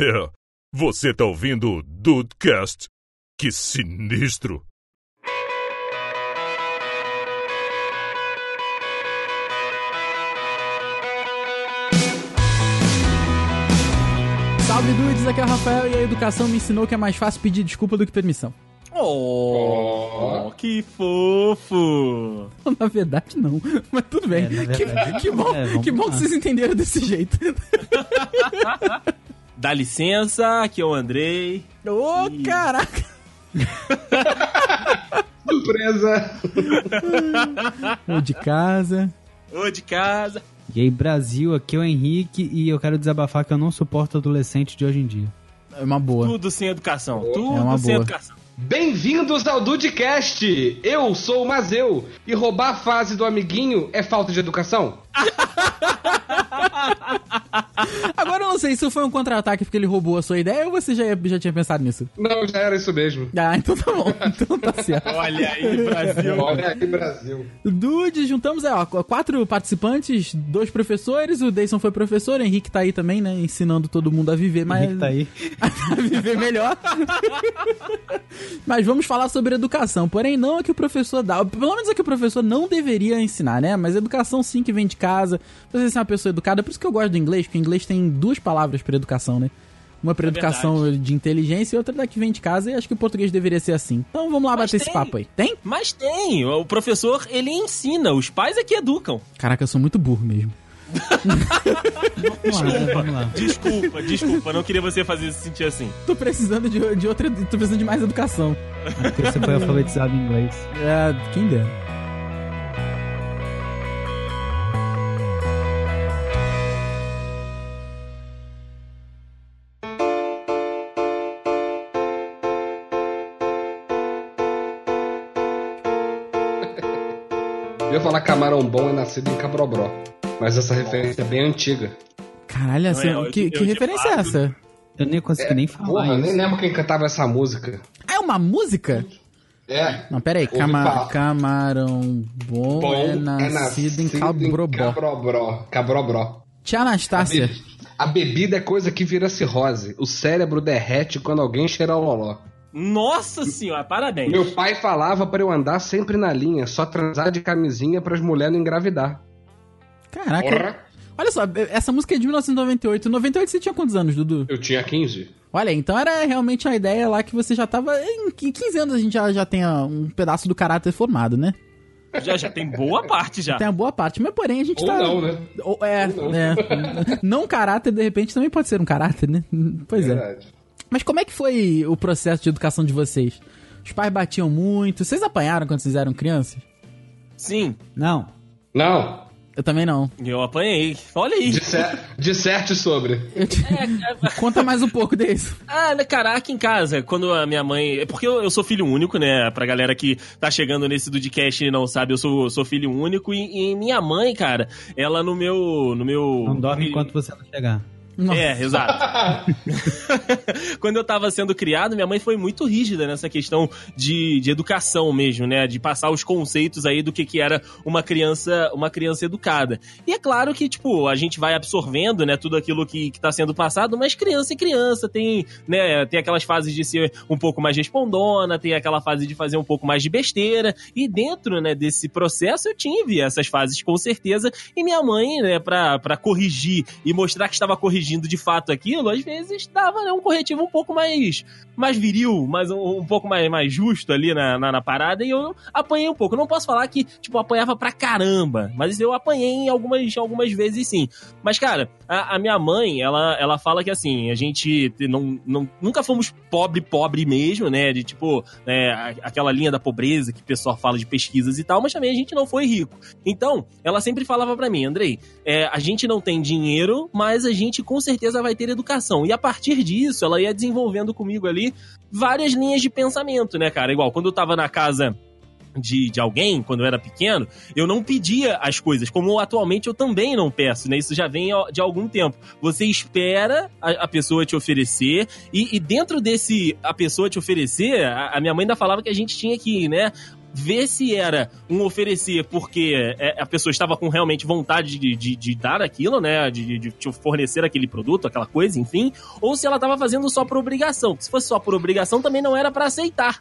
É, você tá ouvindo o Dudecast? Que sinistro! Salve dudes, aqui é o Rafael e a educação me ensinou que é mais fácil pedir desculpa do que permissão. Oh, que fofo! Na verdade, não. Mas tudo bem. É, na que, verdade, que bom, é, que, bom que vocês entenderam desse jeito. Dá licença, aqui é o Andrei. Ô, caraca! Surpresa! Ô, de casa. Ô, de casa. E aí, Brasil, aqui é o Henrique e eu quero desabafar que eu não suporto adolescente de hoje em dia. É uma boa. Tudo sem educação. Tudo É uma sem boa. educação. Bem-vindos ao Dudecast! Eu sou o Mazeu e roubar a fase do amiguinho é falta de educação? Agora eu não sei se foi um contra-ataque porque ele roubou a sua ideia ou você já, já tinha pensado nisso. Não, já era isso mesmo. Ah, então tá bom. Então tá certo. Olha aí, Brasil. Olha aí, Brasil. Dude, juntamos é, ó, quatro participantes, dois professores, o Deison foi professor, o Henrique tá aí também, né? Ensinando todo mundo a viver mais. Henrique tá aí. a viver melhor. Mas vamos falar sobre educação. Porém, não é que o professor dá. Pelo menos é que o professor não deveria ensinar, né? Mas educação sim que vem de casa. Você ser uma pessoa educada. Por isso que eu gosto do inglês, porque o inglês tem duas palavras para educação, né? Uma para É educação de inteligência e outra da que vem de casa. E acho que o português deveria ser assim. Então vamos lá Mas bater esse tem. papo aí. Tem? Mas tem, o professor, ele ensina, os pais é que educam. Caraca, eu sou muito burro mesmo. Vamos lá, né? Vamos lá. Desculpa, desculpa, não queria você fazer se sentir assim. Tô precisando de, de outra. Tô precisando de mais educação. Porque você foi alfabetizado em inglês. É, quem dera. Falar camarão bom é nascido em Cabrobró. Mas essa referência é bem antiga. Caralho, assim, é, eu- que, eu que de referência é essa? Eu nem consegui nem falar Porra, isso. nem lembro quem cantava essa música. É uma música? É. Não, pera aí. Ouvi Cama- camarão bom, Bom é nascido em Cabrobró. Cabrobró. Cabrobró. Tia Anastácia. A bebida é coisa que vira cirrose. O cérebro derrete quando alguém cheira o loló. Nossa senhora, parabéns. Meu pai falava pra eu andar sempre na linha, só transar de camisinha pras mulheres não engravidar. Caraca. Porra. Olha só, essa música é de 1998. 98 você tinha quantos anos, Dudu? Eu tinha 15. Olha, então era realmente a ideia lá que você já tava. Em 15 anos a gente já, já tem um pedaço do caráter formado, né? Já, já tem boa parte já. Tem a boa parte, mas porém a gente Ou tá. não, né? Ou- é, Ou não. é. Não caráter, de repente, também pode ser um caráter, né? Pois é. Mas como é que foi o processo de educação de vocês? Os pais batiam muito? Vocês apanharam quando vocês eram crianças? Sim, Não. Não, Eu também não. eu apanhei. Olha aí. disser, disserte sobre. Te- Conta mais um pouco disso. Ah, né, cara, aqui em casa, quando a minha mãe. É porque eu, eu sou filho único, né? Pra galera que tá chegando nesse Dudcast e não sabe, eu sou, sou filho único. E, e minha mãe, cara, ela no meu. No meu Não dorme enquanto você não chegar. Nossa. É, exato. Quando eu tava sendo criado, minha mãe foi muito rígida nessa questão de, de educação mesmo, né? De passar os conceitos aí do que, que era uma criança, uma criança educada. E é claro que, tipo, a gente vai absorvendo, né, tudo aquilo que, que tá sendo passado, mas criança é criança, tem, né, tem aquelas fases de ser um pouco mais respondona, tem aquela fase de fazer um pouco mais de besteira. E dentro, né, desse processo eu tive essas fases com certeza. E minha mãe, né, pra, pra corrigir e mostrar que estava corrigindo de fato aquilo, às vezes dava né, um corretivo um pouco mais, mais viril, mais, um, um pouco mais, mais justo ali na, na, na parada. E eu apanhei um pouco. Eu não posso falar que, tipo, apanhava pra caramba, mas eu apanhei algumas, algumas vezes sim. Mas, cara, a, a minha mãe, ela, ela fala que assim, a gente não, não, nunca fomos pobre, pobre mesmo, né? De tipo, a- aquela linha da pobreza que o pessoal fala de pesquisas e tal, mas também a gente não foi rico. Então, ela sempre falava pra mim, Andrei, é, a gente não tem dinheiro, mas a gente com certeza vai ter educação. E a partir disso, ela ia desenvolvendo comigo ali várias linhas de pensamento, né, cara? Igual, quando eu tava na casa de, de alguém, quando eu era pequeno, eu não pedia as coisas, como atualmente eu também não peço, né? Isso já vem de algum tempo. Você espera a, a pessoa te oferecer, e, e dentro desse a pessoa te oferecer, a, a minha mãe ainda falava que a gente tinha que, né? Ver se era um oferecer porque é, a pessoa estava com realmente vontade de, de, de dar aquilo, né? De, de, de fornecer aquele produto, aquela coisa, enfim, ou se ela estava fazendo só por obrigação. Se fosse só por obrigação, também não era para aceitar.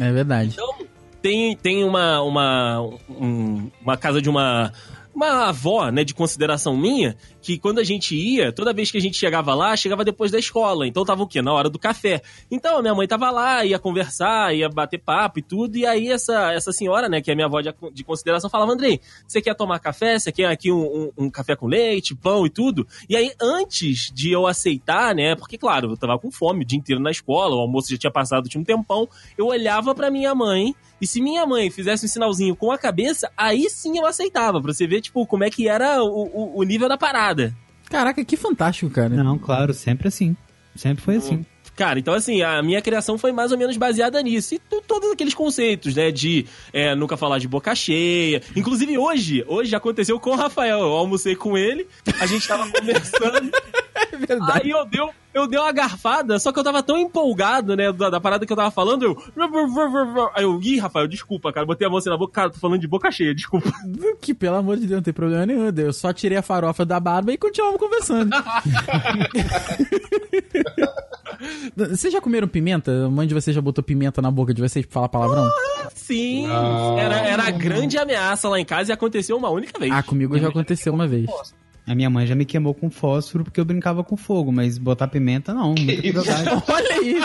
É verdade. Então, tem, tem uma, uma, um- uma casa de uma. Uma avó, né, de consideração minha, que quando a gente ia, toda vez que a gente chegava lá, chegava depois da escola. Então tava o quê? Na hora do café. Então a minha mãe tava lá, ia conversar, ia bater papo e tudo. E aí essa, essa senhora, né, que é minha avó de, de consideração, falava: Andrei, você quer tomar café? Você quer aqui um, um- um café com leite, pão e tudo? E aí, antes de eu aceitar, né, porque claro, eu tava com fome o dia inteiro na escola, o almoço já tinha passado, tinha um tempão, eu olhava pra minha mãe. E se minha mãe fizesse um sinalzinho com a cabeça, aí sim eu aceitava, pra você ver, tipo, como é que era o, o, o nível da parada. Caraca, que fantástico, cara. Não, claro, sempre assim. Sempre foi assim. Cara, então assim, a minha criação foi mais ou menos baseada nisso. E todos aqueles conceitos, né? De é, nunca falar de boca cheia. Inclusive hoje, hoje aconteceu com o Rafael. Eu almocei com ele, a gente tava conversando. É verdade. Aí eu dei, eu dei uma garfada, só que eu tava tão empolgado, né, da, da parada que eu tava falando, eu... Aí eu, ih, Rafael, desculpa, cara, botei a mão assim na boca, cara, tô falando de boca cheia, desculpa. Que pelo amor de Deus, não tem problema nenhum. Eu só tirei a farofa da barba e continuamos conversando. vocês já comeram pimenta? A mãe de vocês já botou pimenta na boca de vocês pra falar palavrão? Sim, Ah. era, era a grande ameaça lá em casa e aconteceu uma única vez. Ah, comigo já aconteceu uma vez. A minha mãe já me queimou com fósforo porque eu brincava com fogo, mas botar pimenta não. Olha aí,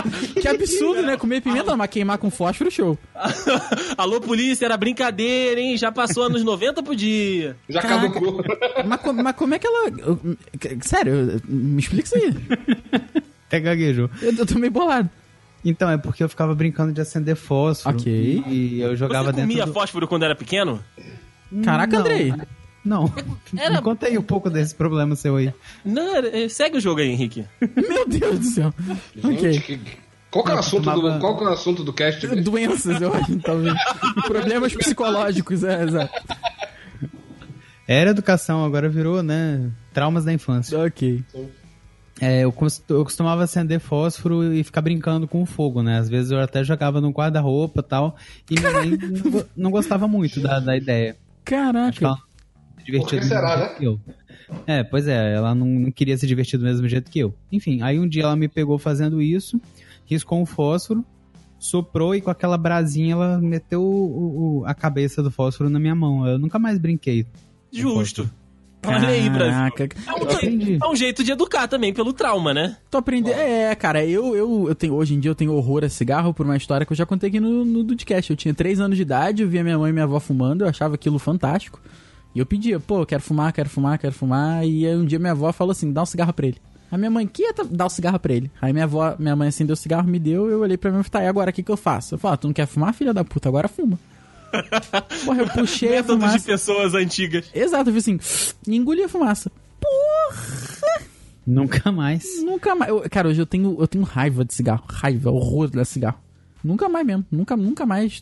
que absurdo, né? Comer pimenta não, mas queimar com fósforo, show. Alô, polícia, era brincadeira, hein? Já passou anos 90 por dia. Já Caraca. caducou. Mas, mas como é que ela. Sério, me explica isso aí. Até gaguejou. Eu, eu tô meio bolado. Então, é porque eu ficava brincando de acender fósforo. Ok. E eu jogava Você dentro comia do... fósforo quando era pequeno? Caraca, Não. Andrei. Não. Era- Me contei um pouco desse problema seu aí. Não, era- eh, segue o jogo aí, Henrique. Meu Deus do céu. Gente, ok. que- qual que é o assunto tomava- do, qual que é o assunto do cast? mesmo? Doenças, eu acho, talvez. Problemas psicológicos, é, exato. Era educação, agora virou, né? Traumas da infância. Ok. É, eu, cos- eu costumava acender fósforo e ficar brincando com o fogo, né? Às vezes eu até jogava no guarda-roupa e tal. E minha mãe não, go- não gostava muito da, da ideia. Caraca. Que do mesmo será, jeito né? que eu. É, pois é, ela não, não queria se divertir do mesmo jeito que eu. Enfim, aí um dia ela me pegou fazendo isso, riscou um fósforo, soprou e com aquela brasinha ela meteu o- o- a cabeça do fósforo na minha mão. Eu nunca mais brinquei. Justo. Olha aí, Brasil. É um, é um jeito de educar também, pelo trauma, né? Tô aprendendo. É, cara, eu, eu, eu tenho, hoje em dia eu tenho horror a cigarro por uma história que eu já contei aqui no, no Dudcast. Eu tinha 3 anos de idade, eu via minha mãe e minha avó fumando, eu achava aquilo fantástico. E eu pedia, pô, eu quero fumar, quero fumar, quero fumar. E aí um dia minha avó falou assim: dá um cigarro pra ele. A minha mãe, que ia dar o cigarro pra ele? Aí minha avó, minha mãe acendeu o cigarro, me deu, eu olhei pra mim e falei, tá, e agora o que, que eu faço? Eu falei, ah, tu não quer fumar, filha da puta? Agora fuma. Porra, eu puxei a Método de fumaça. pessoas antigas. Exato, eu fiz assim, e engoli a fumaça. Nunca mais. Nunca mais. eu- cara, hoje eu tenho, eu tenho raiva de cigarro. Raiva, horror de cigarro. Nunca mais mesmo. Nunca, nunca mais.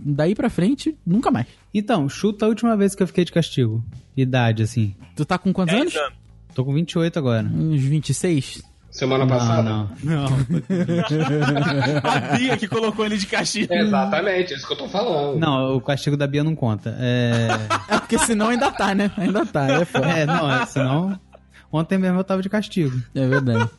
daí pra frente, nunca mais. Então, chuta a última vez que eu fiquei de castigo. Idade, assim. Tu tá com quantos anos? 10 anos. Tô com 28 agora. Uns 26? Semana passada? não. Não. A Bia que colocou ele de castigo. Exatamente, é isso que eu tô falando. Não, o castigo da Bia não conta. É, É porque senão ainda tá, né? Ainda tá. É foda. é não, é, senão... Ontem mesmo eu tava de castigo. É verdade.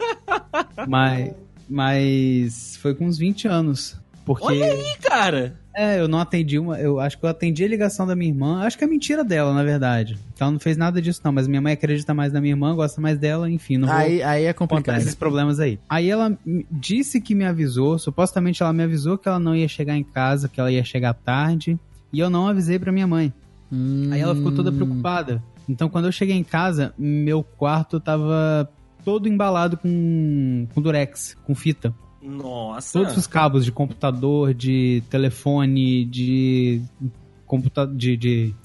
Mas, mas foi com uns 20 anos. Porque... Olha aí, cara. É, eu não atendi uma. Eu acho que eu atendi a ligação da minha irmã. Acho que é mentira dela, na verdade. Então ela não fez nada disso, não. Mas minha mãe acredita mais na minha irmã, gosta mais dela, enfim, não vou Aí, aí é complicado. esses problemas aí. Aí ela disse que me avisou, supostamente ela me avisou que ela não ia chegar em casa, que ela ia chegar tarde. E eu não avisei pra minha mãe. Hum, Aí ela ficou toda preocupada. Então quando eu cheguei em casa, meu quarto tava todo embalado com, com durex, com fita. Nossa. Todos os cabos de computador, de telefone, de, computa de, de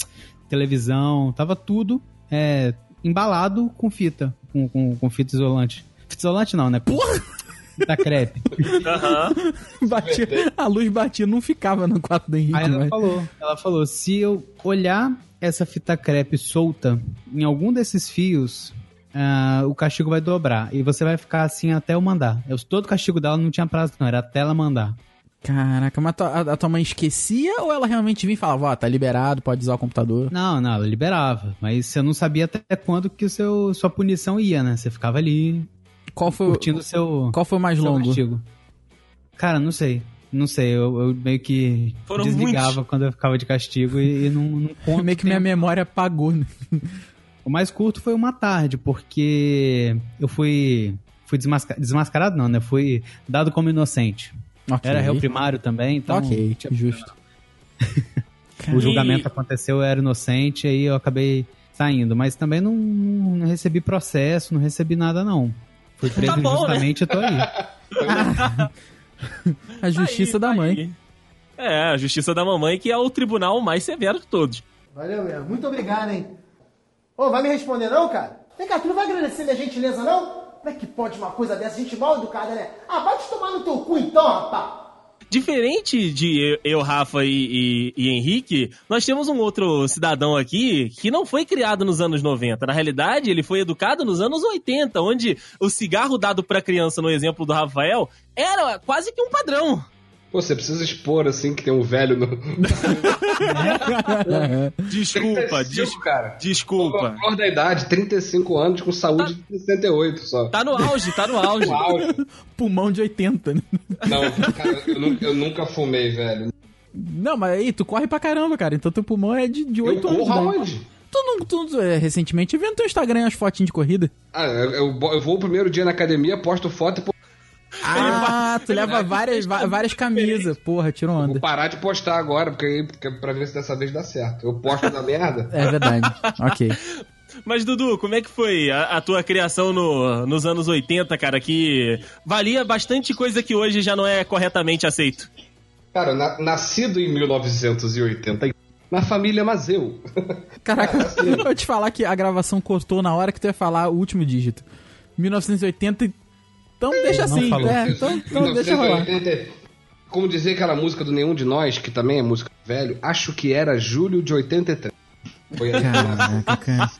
televisão, tava tudo é, embalado com fita, com, com, com fita isolante. Fita isolante não, né? Porra! Fita crepe. Aham. batia, a luz batia, não ficava no quarto do Henrique, Aí ela mas... falou, ela falou, se eu olhar essa fita crepe solta em algum desses fios, ah, o castigo vai dobrar. E você vai ficar assim até eu mandar. Eu, todo castigo dela não tinha prazo, não, era até ela mandar. Caraca, mas a, a tua mãe esquecia ou ela realmente vinha e falava, ó, tá liberado, pode usar o computador? Não, não, ela liberava. Mas você não sabia até quando que o seu, sua punição ia, né? Você ficava ali Qual foi, o- curtindo o seu, qual foi o mais longo? castigo. Cara, não sei. Não sei, eu, eu meio que Foram desligava muitos. quando eu ficava de castigo e, e não, não conto Meio que minha tempo. memória apagou, né? O mais curto foi uma tarde, porque eu fui. Fui desmasca- desmascarado, não, né? Fui dado como inocente. Ok. Era réu primário também, então. Ok, justo. O julgamento aconteceu, eu era inocente, aí eu acabei saindo. Mas também não, não recebi processo, não recebi nada, não. Fui preso Tá bom, injustamente e tô aí. A justiça Aí, da tá mãe. aí. É, a justiça da mamãe, que é o tribunal mais severo de todos. Valeu mesmo. Muito obrigado, hein? Ô, vai me responder não, cara? Vem cá, tu não vai agradecer minha gentileza, não? Como é que pode uma coisa dessa? Gente mal educada, né? Ah, vai te tomar no teu cu então, rapaz! Diferente de eu, Rafa e, e- e Henrique, nós temos um outro cidadão aqui que não foi criado nos anos 90. Na realidade, ele foi educado nos anos 80, onde o cigarro dado pra criança, no exemplo do Rafael, era quase que um padrão. Pô, você precisa expor assim que tem um velho no. Desculpa, 35, des- cara. desculpa. Flor da idade, 35 anos com saúde de 68 só. Tá no auge, tá no auge. Uau. Pulmão de 80, né? Não, cara, eu nunca, eu nunca fumei, velho. Não, mas aí, tu corre pra caramba, cara. Então teu pulmão é de, de Eu 8 anos. corro né? aonde? Tu não. Tu, é, recentemente vi no teu Instagram umas fotinhas de corrida. Ah, eu, eu, eu vou o primeiro dia na academia, posto foto e Ah, tu leva várias, várias camisas. Porra, tirou vou onda. parar de postar agora, porque aí, porque, pra ver se dessa vez dá certo. Eu posto da merda. É verdade. ok. Mas, Dudu, como é que foi a, a tua criação no- nos anos 80, cara? Que valia bastante coisa que hoje já não é corretamente aceito. Cara, na- nascido em 1980, na família Mazeu. Caraca, eu vou te falar que a gravação cortou na hora que tu ia falar o último dígito. 1980. Então deixa não assim. falou. É, então, então deixa rolar. 1980, Como dizer aquela música do Nenhum de Nós, que também é música velho, acho que era julho de 83. Foi aí. Caraca, cara.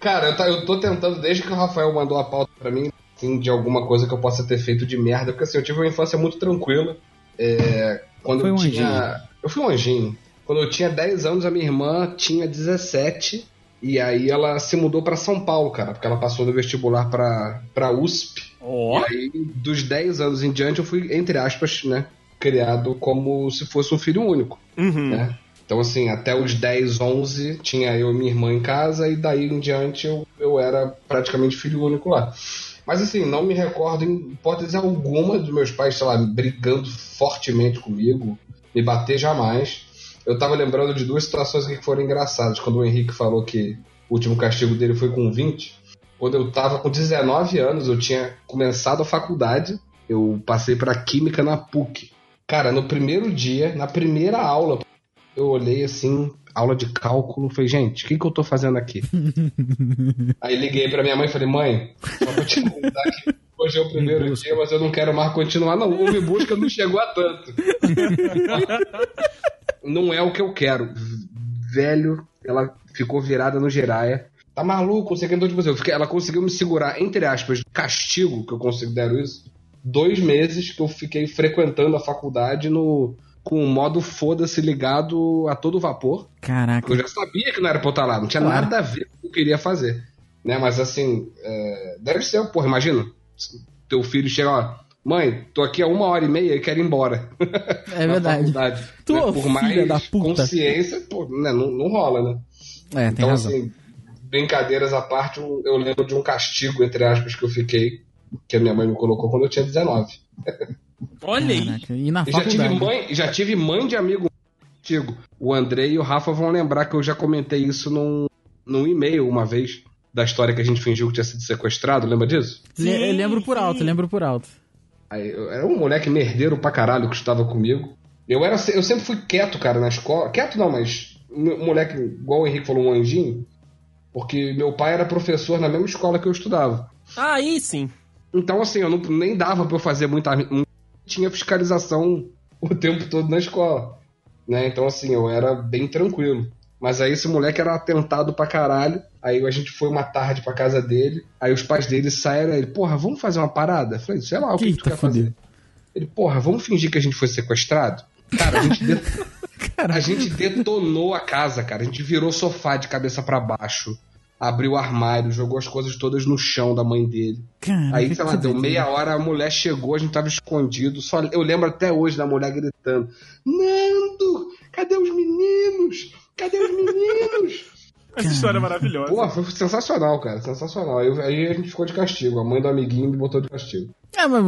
Cara, eu, tá- eu tô tentando, desde que o Rafael mandou a pauta pra mim, assim, de alguma coisa que eu possa ter feito de merda, porque assim, eu tive uma infância muito tranquila. É, quando Foi eu um tinha. Eu fui um anjinho. Quando eu tinha 10 anos, a minha irmã tinha 17. E aí ela se mudou pra São Paulo, cara, porque ela passou no vestibular pra, pra USP. Ó. E aí, dos 10 anos em diante, eu fui, entre aspas, né, criado como se fosse um filho único Uhum. né? Então, assim, até os 10, 11, tinha eu e minha irmã em casa, e daí em diante eu, eu era praticamente filho único lá. Mas, assim, não me recordo em hipótese alguma dos meus pais, sei lá, brigando fortemente comigo, me bater jamais. Eu tava lembrando de duas situações que foram engraçadas. Quando o Henrique falou que o último castigo dele foi com 20, quando eu tava com 19 anos, eu tinha começado a faculdade, eu passei pra Química na PUC. Cara, no primeiro dia, na primeira aula, eu olhei assim, aula de cálculo, falei, gente, o que, que eu tô fazendo aqui? Aí liguei pra minha mãe e falei, mãe, só pra te contar que hoje é o primeiro dia, mas eu não quero mais continuar, não. O Me Busca não chegou a tanto. não é o que eu quero. Velho, ela ficou virada no giraia. Tá maluco, não sei o que, então, tipo assim, eu fiquei- ela conseguiu me segurar, entre aspas, de castigo, que eu considero isso, dois meses que eu fiquei frequentando a faculdade no com o modo foda-se ligado a todo vapor. Caraca. Eu já sabia que não era pra eu estar lá, não tinha Claro. nada a ver com o que eu queria fazer. Né? Mas assim, é, deve ser, porra, imagina. Teu filho chega, ó, mãe, tô aqui há uma hora e meia e quero ir embora. É verdade. faculdade, Tu, né? ô, Por filha mais da puta. consciência, pô, né? não, não rola, né? É, tem Então, razão. assim, brincadeiras à parte, eu lembro de um castigo, entre aspas, que eu fiquei, que a minha mãe me colocou quando eu tinha 19. Olha aí. Caraca, E na já tive mãe, já tive mãe de amigo antigo. O André e o Rafa vão lembrar que eu já comentei isso num, num e-mail uma vez, da história que a gente fingiu que tinha sido sequestrado, lembra disso? Le- eu lembro por alto, lembro por alto. Era um moleque merdeiro pra caralho que estava comigo. Eu, era, eu sempre fui quieto, cara, na escola. Quieto não, mas um moleque, igual o Henrique falou, um anjinho. Porque meu pai era professor na mesma escola que eu estudava. Aí sim. Então, assim, eu não, nem dava pra eu fazer muita. Não tinha fiscalização o tempo todo na escola. Né? Então, assim, eu era bem tranquilo. Mas aí esse moleque era atentado pra caralho. Aí a gente foi uma tarde pra casa dele. Aí os pais dele saíram. Ele, porra, vamos fazer uma parada? Eu falei, sei lá, o que, que tu quer fazer? Ele, porra, vamos fingir que a gente foi sequestrado? Cara, a gente, de- a gente detonou a casa, cara. A gente virou sofá de cabeça pra baixo. Abriu o armário, jogou as coisas todas no chão da mãe dele. Caraca, Aí, sei lá, deu meia hora, a mulher chegou, a gente tava escondido. Só, eu lembro até hoje da mulher gritando: Nando, cadê os meninos? Cadê os meninos? Essa história é maravilhosa. Pô, foi sensacional, cara, sensacional. Aí, aí a gente ficou de castigo. A mãe do amiguinho me botou de castigo. É, mas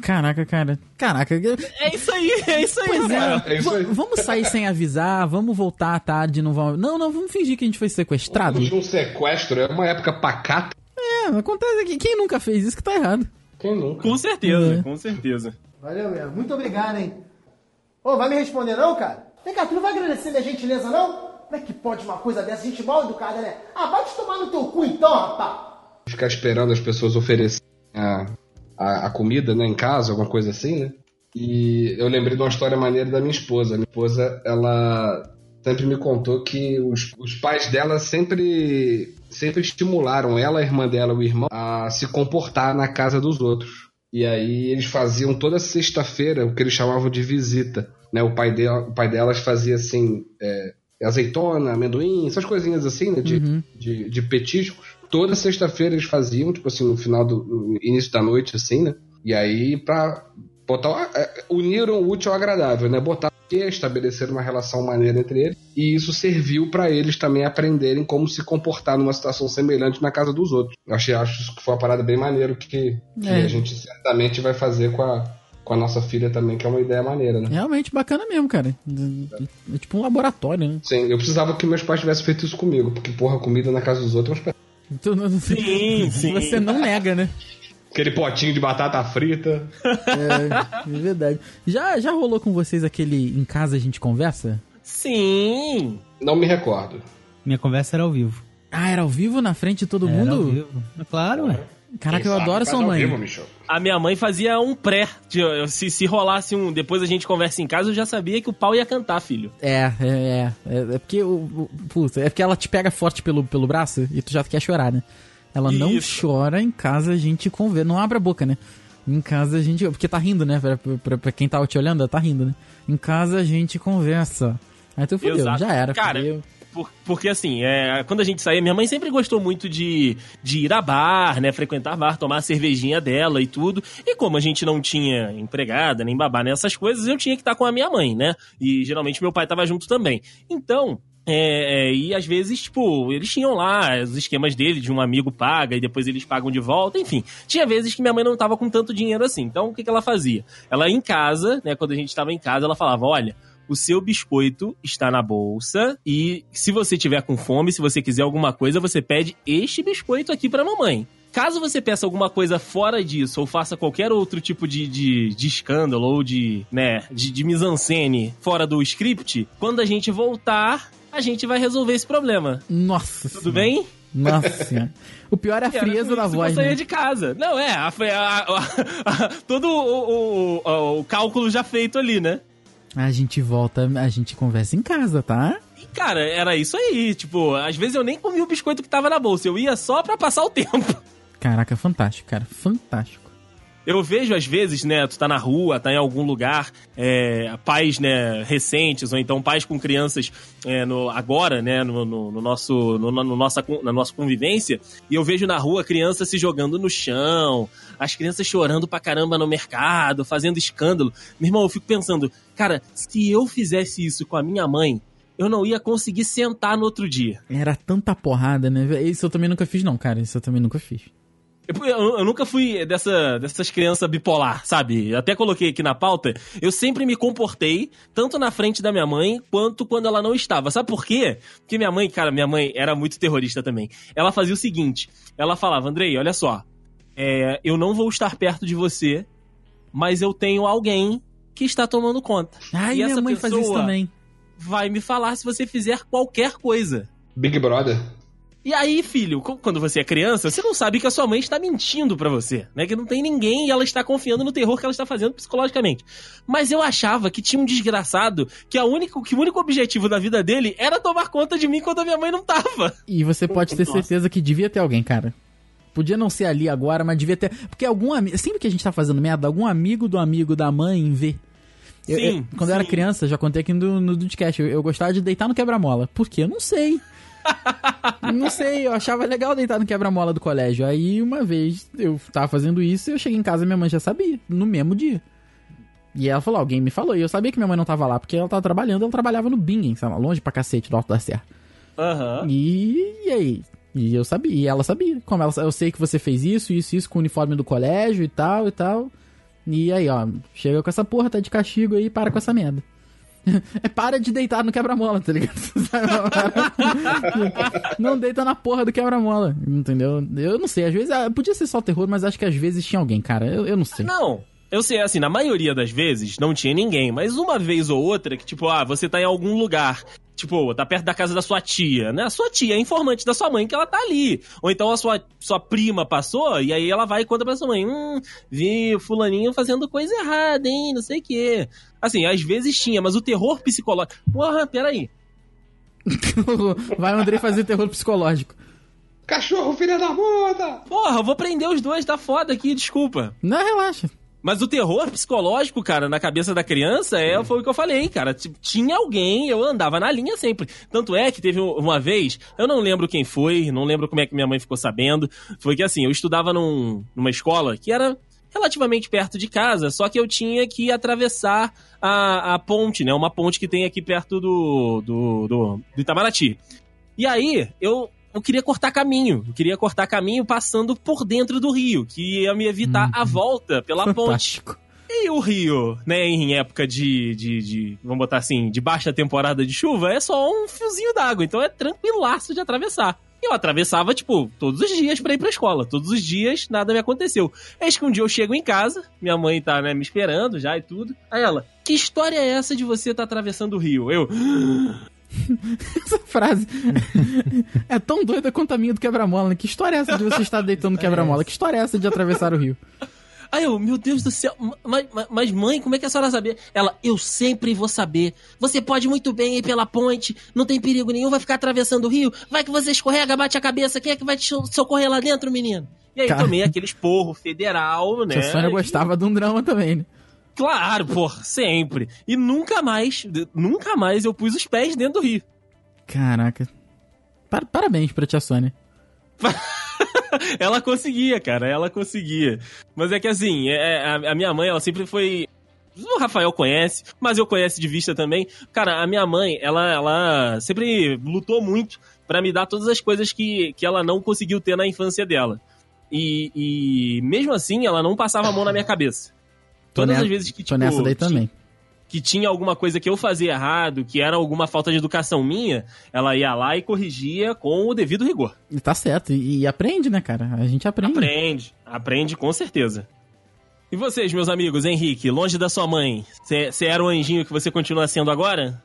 caraca, cara. Caraca. É isso aí, é isso aí, Pois é. É isso aí. vamos sair sem avisar, vamos voltar à tarde, não vamos. Não, não, vamos fingir que a gente foi sequestrado. Um sequestro, é uma época pacata. É, acontece aqui. Quem nunca fez isso que tá errado. Quem nunca? Com certeza, É. com certeza. Valeu mesmo. Muito obrigado, hein? Ô, vai me responder não, cara? Vem cá, tu não vai agradecer minha gentileza, não? Como é que pode uma coisa dessa? Gente mal educada, né? Ah, vai te tomar no teu cu então, rapaz! Ficar esperando as pessoas oferecerem a, a, a comida, né, em casa, alguma coisa assim, né? E eu lembrei de uma história maneira da minha esposa. Minha esposa, ela sempre me contou que os, os pais dela sempre, sempre estimularam ela, a irmã dela, o irmão, a se comportar na casa dos outros. E aí eles faziam toda sexta-feira o que eles chamavam de visita. Né? O, pai dela, o pai delas fazia assim, é, azeitona, amendoim, essas coisinhas assim, né? De, Uhum. de, de petiscos. Toda sexta-feira eles faziam, tipo assim, no final do no início da noite, assim, né? E aí, pra botar. é, uniram o útil ao agradável, né? Botar que estabelecer uma relação maneira entre eles. E isso serviu pra eles também aprenderem como se comportar numa situação semelhante na casa dos outros. Eu achei, acho que foi uma parada bem maneiro que, que É. a gente certamente vai fazer com a, com a nossa filha também, que é uma ideia maneira, né? Realmente bacana mesmo, cara. É tipo um laboratório, né? Sim, eu precisava que meus pais tivessem feito isso comigo, porque, porra, comida na casa dos outros é uma não- Sim, sim. Você não nega, né? Aquele potinho de batata frita. É, é verdade. Já, já rolou com vocês aquele em casa a gente conversa? Sim. Não me recordo. Minha conversa era ao vivo. Ah, era ao vivo na frente de todo Era ao mundo? vivo. É Claro, ué. Caraca, eu Quem adoro sua mãe. vivo. A minha mãe fazia um pré. se, se rolasse um. Depois a gente conversa em casa, eu já sabia que o pau ia cantar, filho. É, é, é. É, é porque o. Putz, é porque ela te pega forte pelo, pelo braço e tu já quer chorar, né? Ela não Isso. chora em casa a gente convê. Não abre a boca, né? Em casa a gente. Porque tá rindo, né? Pra, pra, pra quem tá te olhando, ela tá rindo, né? Em casa a gente conversa. Aí tu fudeu, Exato. já era. Cara, fudeu. Por- porque assim, é, quando a gente saía, minha mãe sempre gostou muito de, de ir a bar, né? Frequentar bar, tomar a cervejinha dela e tudo. E como a gente não tinha empregada, nem babá nessas coisas, eu tinha que estar com a minha mãe, né? E geralmente meu pai tava junto também. Então. é, é, e às vezes, tipo, eles tinham lá os esquemas dele, de um amigo paga e depois eles pagam de volta, enfim. Tinha vezes que minha mãe não tava com tanto dinheiro assim. Então, o que, que ela fazia? Ela em casa, né, quando a gente tava em casa, ela falava: olha, o seu biscoito está na bolsa e se você tiver com fome, se você quiser alguma coisa, você pede este biscoito aqui pra mamãe. Caso você peça alguma coisa fora disso ou faça qualquer outro tipo de, de, de escândalo ou de, né, de, de mise-en-scène fora do script, quando a gente voltar, a gente vai resolver esse problema. Nossa Tudo bem? Nossa senhora. O pior é a era frieza da voz, saía né? de casa. Não, é, a- a- a- a- todo o, o- o- o cálculo já feito ali, né? A gente volta, a gente conversa em casa, tá? E, cara, era isso aí. Tipo, às vezes eu nem comia o biscoito que tava na bolsa. Eu ia só pra passar o tempo. Caraca, fantástico, cara. Fantástico. Eu vejo, às vezes, né, tu tá na rua, tá em algum lugar, é, pais, né, recentes, ou então pais com crianças é, no, agora, né, no, no- no nosso, no, no nossa, na nossa convivência, e eu vejo na rua criança se jogando no chão, as crianças chorando pra caramba no mercado, fazendo escândalo. Meu irmão, eu fico pensando, cara, se eu fizesse isso com a minha mãe, eu não ia conseguir sentar no outro dia. Era tanta porrada, né? Isso eu também nunca fiz, não, cara. Isso eu também nunca fiz. Eu, eu- eu nunca fui dessa, dessas crianças bipolar, sabe? Eu até coloquei aqui na pauta. Eu sempre me comportei, tanto na frente da minha mãe, quanto quando ela não estava. Sabe por quê? Porque minha mãe, cara, minha mãe era muito terrorista também. Ela fazia o seguinte: ela falava, Andrei, olha só, é, eu não vou estar perto de você, mas eu tenho alguém que está tomando conta. Ai, E minha essa mãe fazia isso também. Vai me falar se você fizer qualquer coisa. Big Brother. E aí, filho, quando você é criança, você não sabe que a sua mãe está mentindo pra você, né? Que não tem ninguém e ela está confiando no terror que ela está fazendo psicologicamente. Mas eu achava que tinha um desgraçado que, a único, que o único objetivo da vida dele era tomar conta de mim quando a minha mãe não tava. E você pode ter Nossa. certeza que devia ter alguém, cara. Podia não ser ali agora, mas devia ter. Porque algum amigo. Sempre que a gente tá fazendo merda, algum amigo do amigo da mãe vê. Eu- Sim, eu- quando eu era sim. criança, já contei aqui no, no Dudcast, eu, eu gostava de deitar no quebra-mola. Por quê? Eu não sei. Não sei, eu achava legal deitar no quebra-mola do colégio. Aí uma vez eu tava fazendo isso e eu cheguei em casa e minha mãe já sabia, no mesmo dia. E ela falou, alguém me falou. E eu sabia que minha mãe não tava lá, porque ela tava trabalhando, ela trabalhava no Bingen, lá, longe pra cacete do Alto da Serra. Aham. E, e aí? E eu sabia, e ela sabia. Como ela, eu sei que você fez isso, isso, isso com o uniforme do colégio e tal e tal. E aí, ó, chega com essa porra, tá de castigo aí, para com essa merda. É para de deitar no quebra-mola, tá ligado? não deita na porra do quebra-mola, entendeu? Eu não sei, às vezes ah, podia ser só terror, mas acho que às vezes tinha alguém, cara. Eu, eu não sei. Não. Eu sei, assim, na maioria das vezes não tinha ninguém, mas uma vez ou outra que, tipo, ah, você tá em algum lugar, tipo, tá perto da casa da sua tia, né? A sua tia é informante da sua mãe que ela tá ali. Ou então a sua, sua prima passou e aí ela vai e conta pra sua mãe, hum, vi fulaninho fazendo coisa errada, hein, não sei o quê. Assim, às vezes tinha, mas o terror psicológico... Porra, peraí. Vai o Andrei fazer terror psicológico. Cachorro, filha da puta! Porra, eu vou prender os dois, tá foda aqui, desculpa. Não, relaxa. Mas o terror psicológico, cara, na cabeça da criança, é, foi o que eu falei, cara. Tinha alguém, eu andava na linha sempre. Tanto é que teve uma vez, eu não lembro quem foi, não lembro como é que minha mãe ficou sabendo. Foi que assim, eu estudava num- numa escola que era relativamente perto de casa, só que eu tinha que atravessar a, a ponte, né? Uma ponte que tem aqui perto do, do, do, do Itamaraty. E aí, eu, eu queria cortar caminho. Eu queria cortar caminho passando por dentro do rio, que ia me evitar a volta pela ponte. Fantástico. E o rio, né, em época de, de, de, vamos botar assim, de baixa temporada de chuva, é só um fiozinho d'água, então é tranquilaço de atravessar. Eu atravessava, tipo, todos os dias pra ir pra escola. Todos os dias, nada me aconteceu. Eis que um dia eu chego em casa, minha mãe tá, né, me esperando já e tudo. Aí ela, que história é essa de você tá atravessando o rio? Eu, Essa frase é tão doida quanto a minha do quebra-mola, né? Que história é essa de você estar deitando no quebra-mola? Que história é essa de atravessar o rio? Aí eu, meu Deus do céu, mas, mas- mãe, como é que a senhora sabia? Ela, eu sempre vou saber. Você pode muito bem ir pela ponte, não tem perigo nenhum, vai ficar atravessando o rio, vai que você escorrega, bate a cabeça, quem é que vai te so- socorrer lá dentro, menino? E aí Cara. tomei aquele esporro federal, né? A Sônia E- gostava de um drama também, né? Claro, porra, sempre. E nunca mais, nunca mais eu pus os pés dentro do rio. Caraca. Par- parabéns pra tia Sônia. ela conseguia, cara, ela conseguia. Mas é que assim, é, a, a minha mãe, ela sempre foi. O Rafael conhece, mas eu conheço de vista também. Cara, a minha mãe, ela, ela sempre lutou muito pra me dar todas as coisas que, que ela não conseguiu ter na infância dela. E, e mesmo assim, ela não passava a mão na minha cabeça. Tô Todas as vezes que, Tô tipo, nessa daí tinha- também. Que tinha alguma coisa que eu fazia errado, que era alguma falta de educação minha, ela ia lá e corrigia com o devido rigor. E tá certo. E, e aprende, né, cara? A gente aprende. Aprende, aprende com certeza. E vocês, meus amigos, Henrique, longe da sua mãe, você era o anjinho que você continua sendo agora?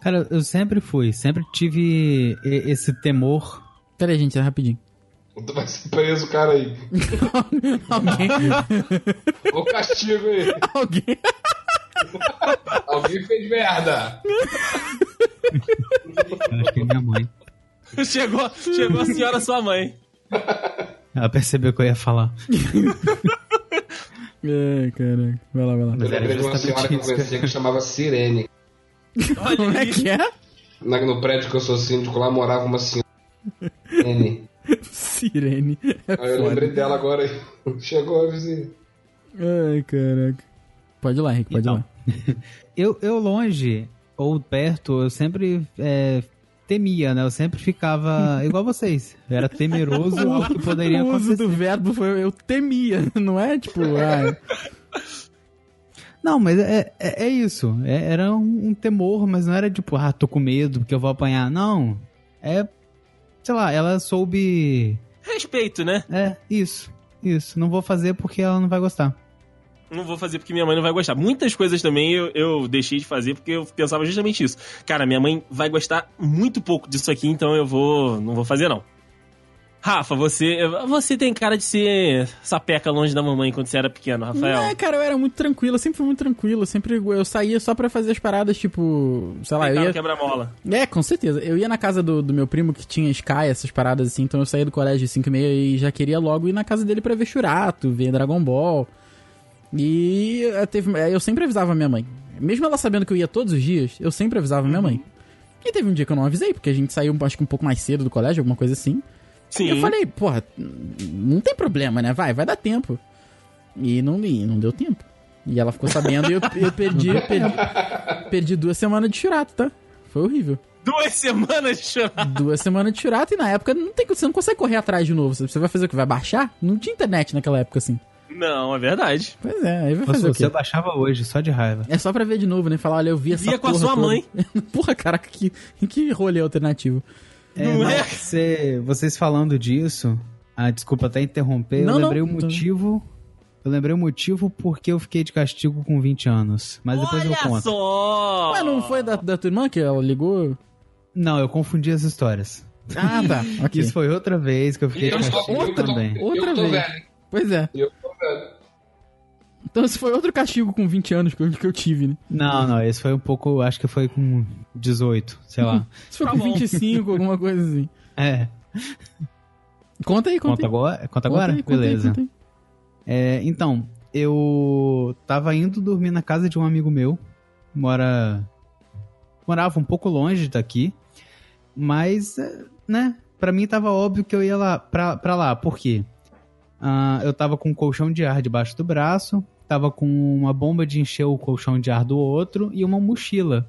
Cara, eu sempre fui, sempre tive e- esse temor. Pera aí, gente, é rapidinho. Tu vai ser preso, cara aí. Alguém. Ô castigo aí. alguém. Alguém fez merda. Acho que é minha mãe. chegou, chegou a senhora sua mãe. Ela percebeu que eu ia falar. Ai, caraca. Vai lá, vai lá. Eu lembrei de uma senhora que eu isso que eu- conhecia que chamava Sirene. Olha Como é que é? Na- No prédio que eu sou síndico lá morava uma senhora. Sirene. Sirene. É Aí eu foda. lembrei dela agora. Chegou a vizinha. Ai, caraca. Pode ir lá, Henrique, pode ir Então. lá. Eu, eu longe ou perto, eu sempre é, temia, né? Eu sempre ficava igual vocês. Eu era temeroso ao que poderia o uso acontecer. do verbo foi eu temia, não é tipo, ah, Não, mas é, é, é isso. É- era um, um temor, mas não era tipo, ah, tô com medo porque eu vou apanhar. Não. É. Sei lá, ela soube. Respeito, né? É, isso. Isso. Não vou fazer porque ela não vai gostar. Não vou fazer porque minha mãe não vai gostar. Muitas coisas também eu, eu deixei de fazer porque eu pensava justamente isso. Cara, minha mãe vai gostar muito pouco disso aqui, então eu vou. Não vou fazer, não. Rafa, você, você tem cara de ser sapeca longe da mamãe quando você era pequeno, Rafael. Não, cara, eu era muito tranquilo, eu sempre fui muito tranquilo. eu Sempre eu saía só pra fazer as paradas, tipo, sei lá, eu ia. quebra-mola. É, com certeza. Eu ia na casa do, do meu primo que tinha Sky, essas paradas assim, então eu saía do colégio às 5 e meia e já queria logo ir na casa dele pra ver Churato, ver Dragon Ball. E eh, teve, eh, eu sempre avisava minha mãe. Mesmo ela sabendo que eu ia todos os dias, eu sempre avisava minha mãe. E teve um dia que eu não avisei, porque a gente saiu acho que um pouco mais cedo do colégio, alguma coisa assim. Sim. E eu falei, porra, não tem problema, né? Vai, vai dar tempo. E não, e não deu tempo. E ela ficou sabendo e eu, eu perdi, perdi, perdi duas semanas de churato, tá? Foi horrível. Duas semanas de chorar. Duas semanas de churato e na época não tem, você não consegue correr atrás de novo. Você vai fazer o que? Vai baixar? Não tinha internet naquela época assim. Não, é verdade. Pois é, aí vai Mas fazer o você baixava hoje, só de raiva. É só pra ver de novo, né? Falar, olha, eu vi essa Via com a sua toda. mãe. porra, caraca, que, que rolê alternativo. É, Não mas é? você- vocês falando disso, ah, desculpa até interromper, Não, eu não, lembrei o tô- motivo. Eu lembrei o motivo porque eu fiquei de castigo com 20 anos. Mas depois eu Olha conto. só! Ué, não foi da, da tua irmã que ela ligou? Não, eu confundi as histórias. Ah, tá. Ok. Isso foi outra vez que eu fiquei de Eu sou- castigo eu tô- também. Outra eu tô vez. velho. Pois é. Eu. Então esse foi outro castigo com 20 anos que eu, que eu tive, né? Não, não, esse foi um pouco. Acho que foi com 18, sei lá. Isso foi Tá com bom. 25, alguma coisa assim. É. Conta aí, conta, Conta aí. agora? Conta agora? aí, conta aí, Beleza. conta aí. É, então, eu tava indo dormir na casa de um amigo meu. Mora. Morava um pouco longe daqui. Mas, é, né? Pra mim tava óbvio que eu ia lá pra, pra lá. Por quê? Ah, eu tava com um colchão de ar debaixo do braço. Tava com uma bomba de encher o colchão de ar do outro e uma mochila.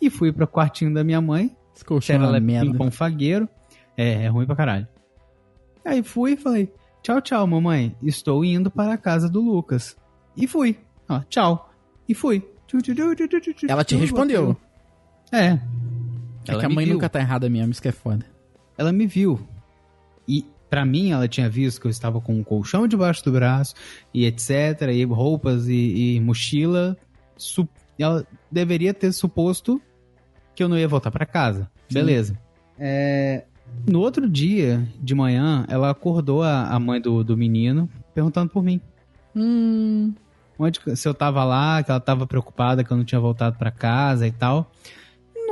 E fui pro quartinho da minha mãe. Esse colchão é Era uma merda. com fagueiro. É, é ruim pra caralho. Aí fui e falei: Tchau, tchau, mamãe. Estou indo para a casa do Lucas. E fui. Ó, tchau. E fui. Ela te respondeu. É. É Ela que a mãe viu. nunca tá errada mesmo, isso que é foda. Ela me viu. E pra mim, ela tinha visto que eu estava com um colchão debaixo do braço e etc. E roupas e, e mochila. Su- Ela deveria ter suposto que eu não ia voltar pra casa. Beleza. É, No outro dia, de manhã, ela acordou a, a mãe do, do menino perguntando por mim. Hum. Onde, se eu tava lá, que ela tava preocupada que eu não tinha voltado pra casa e tal.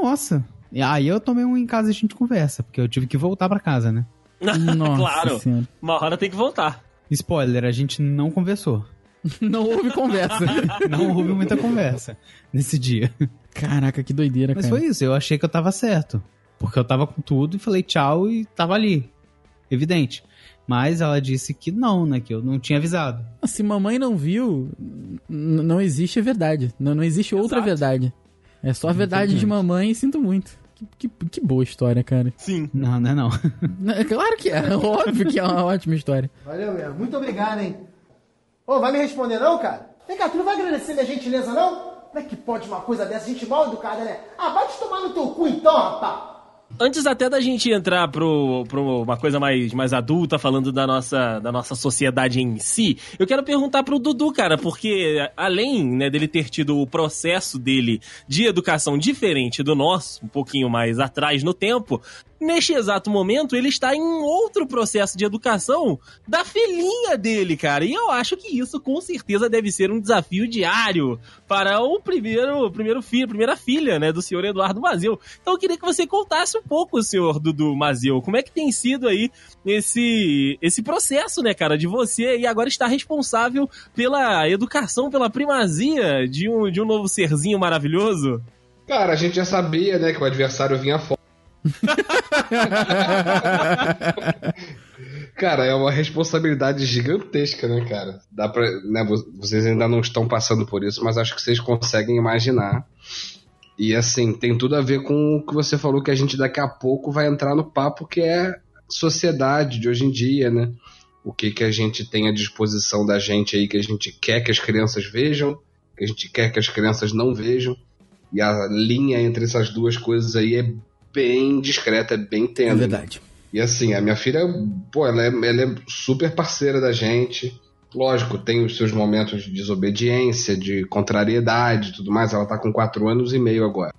Nossa. Aí eu tomei um em casa e a gente conversa, porque eu tive que voltar pra casa, né? Nossa claro. senhora. Uma hora tem que voltar. Spoiler, a gente não conversou. Não houve conversa. Não houve muita conversa nesse dia. Caraca, que doideira, Mas cara. foi isso, eu achei que eu tava certo. Porque eu tava com tudo e falei tchau e tava ali. Evidente. Mas ela disse que não, né? Que eu não tinha avisado. Se mamãe não viu, não existe a verdade. Não, não existe outra Exato. verdade. É só a verdade de mamãe e sinto muito. Que, que, boa história, cara. Sim. Não, não é não. É Claro que é, óbvio que é uma ótima história. Valeu mesmo. Muito obrigado, hein? Ô, vai me responder não, cara? Vem cá, tu não vai agradecer minha gentileza, não? Como é que pode uma coisa dessa? Gente mal educada, né? Ah, vai te tomar no teu cu então, rapaz! Antes até da gente entrar pro uma coisa mais, mais adulta, falando da nossa, da nossa sociedade em si, eu quero perguntar pro Dudu, cara, porque além né, dele ter tido o processo dele de educação diferente do nosso, um pouquinho mais atrás no tempo, neste exato momento ele está em um outro processo de educação da filhinha dele, cara. E eu acho que isso com certeza deve ser um desafio diário para o primeiro, primeiro filho, primeira filha, né, do senhor Eduardo Mazeu. Então eu queria que você contasse um pouco, senhor Dudu Mazeu, como é que tem sido aí esse, esse processo, né, cara, de você e agora estar responsável pela educação, pela primazia de um, de um novo serzinho maravilhoso? Cara, a gente já sabia, né, que o adversário vinha fora. Cara, é uma responsabilidade gigantesca, né, cara? Dá pra, né, vo- vocês ainda não estão passando por isso, mas acho que vocês conseguem imaginar. E assim, tem tudo a ver com o que você falou que a gente daqui a pouco vai entrar no papo que é sociedade de hoje em dia, né? O que que a gente tem à disposição da gente aí que a gente quer que as crianças vejam, que a gente quer que as crianças não vejam. E a linha entre essas duas coisas aí é bem discreta, é bem É tênue. verdade. E assim, a minha filha, pô, ela é, ela é super parceira da gente. Lógico, tem os seus momentos de desobediência, de contrariedade e tudo mais. Ela tá com quatro anos e meio agora.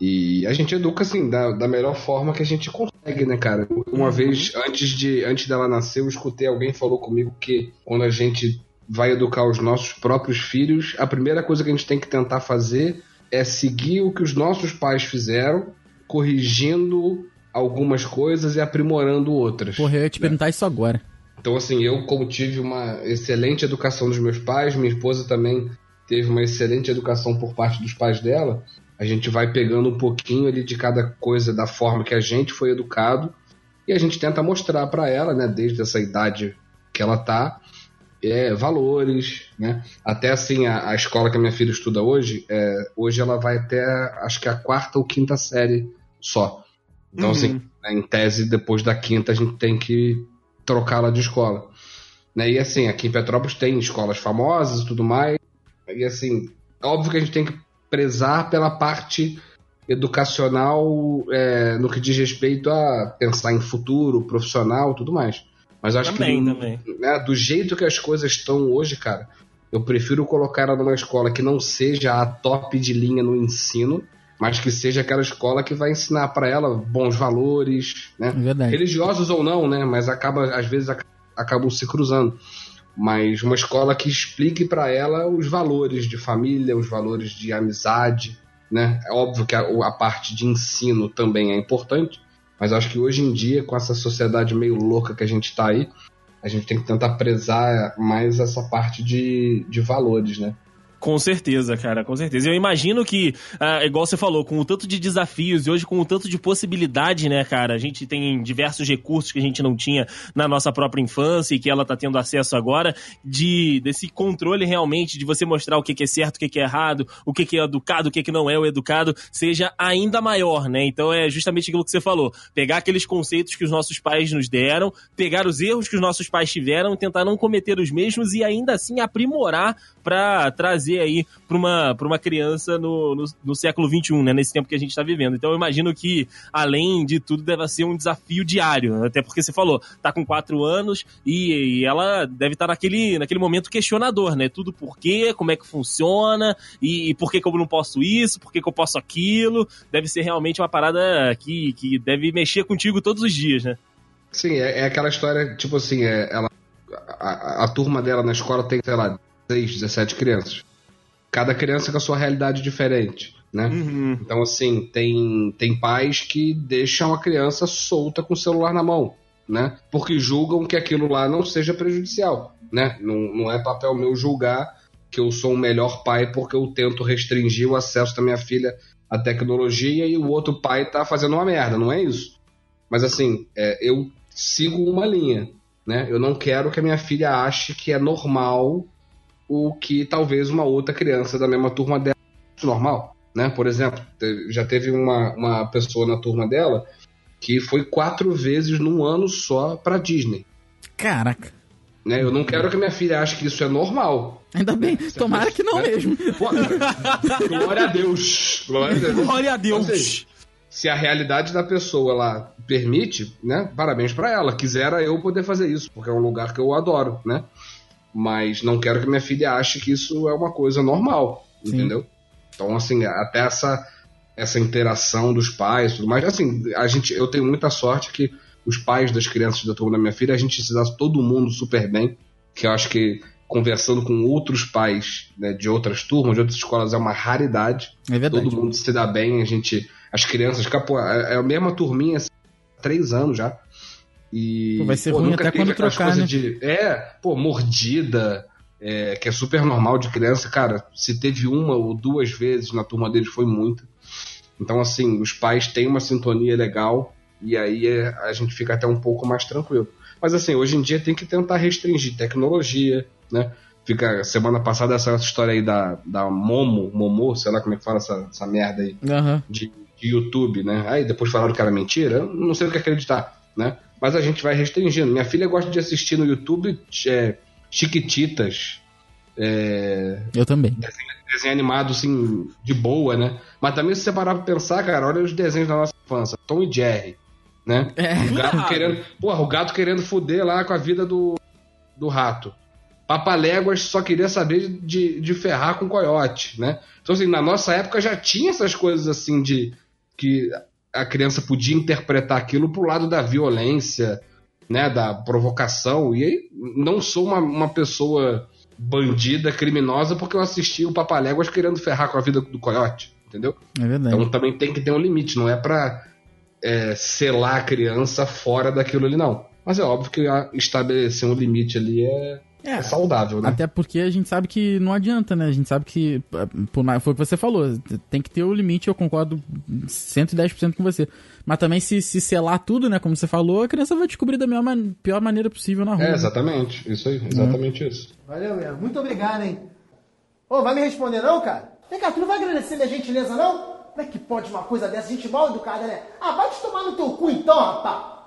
E a gente educa, assim, da, da melhor forma que a gente consegue. né, cara? Uma Uhum. vez, antes, de, antes dela nascer, eu escutei alguém falou comigo que quando a gente vai educar os nossos próprios filhos, a primeira coisa que a gente tem que tentar fazer é seguir o que os nossos pais fizeram, corrigindo algumas coisas e aprimorando outras. Porra, eu ia te perguntar isso agora. Então, assim, eu, como tive uma excelente educação dos meus pais, minha esposa também teve uma excelente educação por parte dos pais dela, a gente vai pegando um pouquinho ali de cada coisa da forma que a gente foi educado e a gente tenta mostrar para ela, né, desde essa idade que ela tá, é, valores, né? Até assim, a, a escola que a minha filha estuda hoje, é, hoje ela vai até, acho que a quarta ou quinta série só. Então, Uhum. assim, em tese, depois da quinta, a gente tem que trocá-la de escola. Né? E assim, aqui em Petrópolis tem escolas famosas e tudo mais. E assim, óbvio que a gente tem que prezar pela parte educacional é, no que diz respeito a pensar em futuro, profissional tudo mais. Mas acho Também, que também. né, do jeito que as coisas estão hoje, cara, eu prefiro colocar ela numa escola que não seja a top de linha no ensino, mas que seja aquela escola que vai ensinar para ela bons valores, né? Verdade. religiosos ou não, né? Mas acaba às vezes ac- acabam se cruzando. Mas uma escola que explique para ela os valores de família, os valores de amizade, né? É óbvio que a, a parte de ensino também é importante, mas acho que hoje em dia com essa sociedade meio louca que a gente tá aí, a gente tem que tentar prezar mais essa parte de, de valores, né? Com certeza, cara, com certeza. Eu imagino que, ah, igual você falou, com o tanto de desafios e hoje com o tanto de possibilidade, né, cara? A gente tem diversos recursos que a gente não tinha na nossa própria infância e que ela tá tendo acesso agora, de desse controle realmente de você mostrar o que, que é certo, o que, que é errado, o que, que é educado, o que, que não é o educado, seja ainda maior, né? Então é justamente aquilo que você falou. Pegar aqueles conceitos que os nossos pais nos deram, pegar os erros que os nossos pais tiveram, tentar não cometer os mesmos e ainda assim aprimorar para trazer aí para uma, uma criança no, no, no século XXI, né? Nesse tempo que a gente está vivendo. Então eu imagino que, além de tudo, deve ser um desafio diário. Até porque você falou, tá com quatro anos e, e ela deve estar naquele, naquele momento questionador, né? Tudo por quê, como é que funciona e, e por que, que eu não posso isso, por que, que eu posso aquilo. Deve ser realmente uma parada que, que deve mexer contigo todos os dias, né? Sim, é, é aquela história, tipo assim, é, ela, a, a- a turma dela na escola tem, sei lá, 16, 17 crianças. Cada criança com a sua realidade diferente, né? Uhum. Então, assim, tem, tem pais que deixam a criança solta com o celular na mão, né? Porque julgam que aquilo lá não seja prejudicial, né? Não, não é papel meu julgar que eu sou o melhor pai porque eu tento restringir o acesso da minha filha à tecnologia e o outro pai tá fazendo uma merda, não é isso. Mas, assim, é, eu sigo uma linha, né? Eu não quero que a minha filha ache que é normal o que talvez uma outra criança da mesma turma dela ache normal né? Por exemplo, já teve uma, uma pessoa na turma dela que foi quatro vezes num ano só pra Disney. Caraca. Né? Eu não quero que minha filha ache que isso é normal. Ainda bem. Tomara que não mesmo. Pô, glória a Deus. Glória a Deus. Glória a Deus! Ou seja, se a realidade da pessoa lá permite, né? Parabéns pra ela. Quisera eu poder fazer isso, porque é um lugar que eu adoro, né? Mas não quero que minha filha ache que isso é uma coisa normal, Sim. entendeu? Então, assim, até essa essa interação dos pais, tudo mais. Assim, a gente, eu tenho muita sorte que os pais das crianças da turma da minha filha, a gente se dá todo mundo super bem, que eu acho que conversando com outros pais né, de outras turmas, de outras escolas, é uma raridade. É verdade. Todo mundo se dá bem, a gente. As crianças, é é a mesma turminha assim, há três anos já. E. Vai ser pô, ruim nunca até quando trocar, né? De, é, pô, mordida, é, que é super normal de criança, cara. Se teve uma ou duas vezes na turma deles, foi muito. Então, assim, os pais têm uma sintonia legal e aí é- a gente fica até um pouco mais tranquilo. Mas, assim, hoje em dia tem que tentar restringir tecnologia, né? Fica, semana passada essa história aí da, da Momo, Momô, sei lá como é que fala essa, essa merda aí Aham. de, de YouTube, né? Aí depois falaram que era mentira, não sei o que acreditar, né? Mas a gente vai restringindo. Minha filha gosta de assistir no YouTube é, Chiquititas, é, Eu também. desenho animado assim, de boa, né? Mas também se você parar pra pensar, cara, olha os desenhos da nossa infância, Tom e Jerry, né? É. O gato querendo, porra, o gato querendo foder lá com a vida do, do rato. Papaléguas só queria saber de, de ferrar com coiote, né? Então, assim, na nossa época já tinha essas coisas assim de que a criança podia interpretar aquilo pro lado da violência, né, da provocação. E aí, não sou uma, uma pessoa bandida, criminosa, porque eu assisti o Papaléguas querendo ferrar com a vida do coiote, entendeu? É verdade. Então também tem que ter um limite, não é pra é, selar a criança fora daquilo ali, não. Mas é óbvio que estabelecer um limite ali é, É, é saudável, né? Até porque a gente sabe que não adianta, né? A gente sabe que, por mais, foi o que você falou, tem que ter o limite, eu concordo 110% com você. Mas também se, se selar tudo, né? Como você falou, a criança vai descobrir da melhor pior maneira possível na rua. É, exatamente. Isso aí, exatamente isso. Valeu mesmo. Muito obrigado, hein? Ô, vai me responder não, cara? Vem cá, tu não vai agradecer minha gentileza, não? Como é que pode uma coisa dessa? Gente mal educada, né? Ah, vai te tomar no teu cu então, rapaz!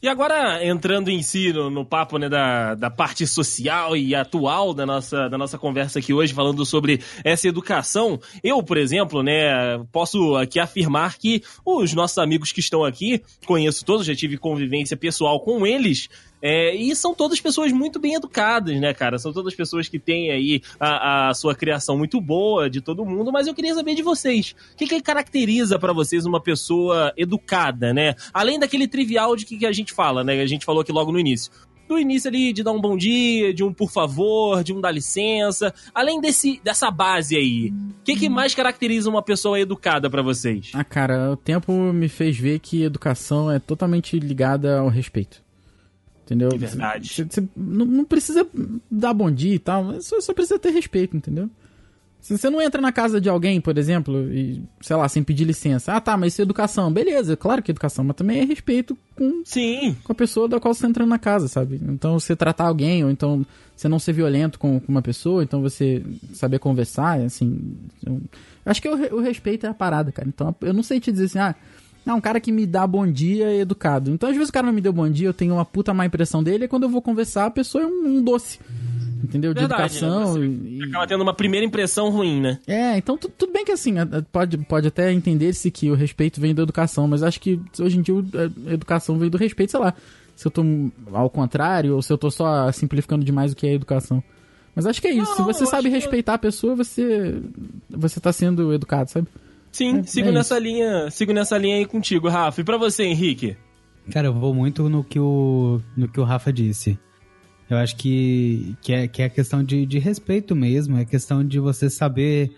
E agora, entrando em si no, no papo né, da, da parte social e atual da nossa, da nossa conversa aqui hoje, falando sobre essa educação, eu, por exemplo, né, posso aqui afirmar que os nossos amigos que estão aqui, conheço todos, já tive convivência pessoal com eles, é, e são todas pessoas muito bem educadas, né, cara? São todas pessoas que têm aí a, a sua criação muito boa de todo mundo, mas eu queria saber de vocês. O que, que caracteriza pra vocês uma pessoa educada, né? Além daquele trivial de que, que a gente fala, né? A gente falou aqui logo no início. Do início ali de dar um bom dia, de um por favor, de um dá licença. Além desse, dessa base aí, o que, que mais caracteriza uma pessoa educada pra vocês? Ah, cara, o tempo me fez ver que educação é totalmente ligada ao respeito. Entendeu? É verdade. Você- você não, não precisa dar bom dia e tal, só, só precisa ter respeito, entendeu? Se você não entra na casa de alguém, por exemplo, e, sei lá, sem pedir licença. Ah, tá, mas isso é educação. Beleza, claro que é educação, mas também é respeito com, Sim, com a pessoa da qual você tá entrando na casa, sabe? Então, você tratar alguém, ou então você não ser violento com, com uma pessoa, então você saber conversar, assim. eu- acho que o, o respeito é a parada, cara. Então, eu não sei te dizer assim, ah, não, um cara que me dá bom dia é educado. Então, às vezes o cara não me deu bom dia, eu tenho uma puta má impressão dele, e quando eu vou conversar, a pessoa é um, um doce. Entendeu? De Verdade, educação. né? e- acaba tendo uma primeira impressão ruim, né? é, então tu- tudo bem que assim, pode, pode até entender-se que o respeito vem da educação, mas acho que hoje em dia a educação vem do respeito, sei lá. Se eu tô ao contrário, ou se eu tô só simplificando demais o que é educação. Mas acho que é isso. Não, se você sabe que- respeitar a pessoa, você. Você tá sendo educado, sabe? Sim, É, sigo é nessa linha, sigo nessa linha aí contigo, Rafa. E pra você, Henrique? Cara, eu vou muito no que o, no que o Rafa disse. Eu acho que, que, é, que é questão de, de respeito mesmo, é questão de você saber,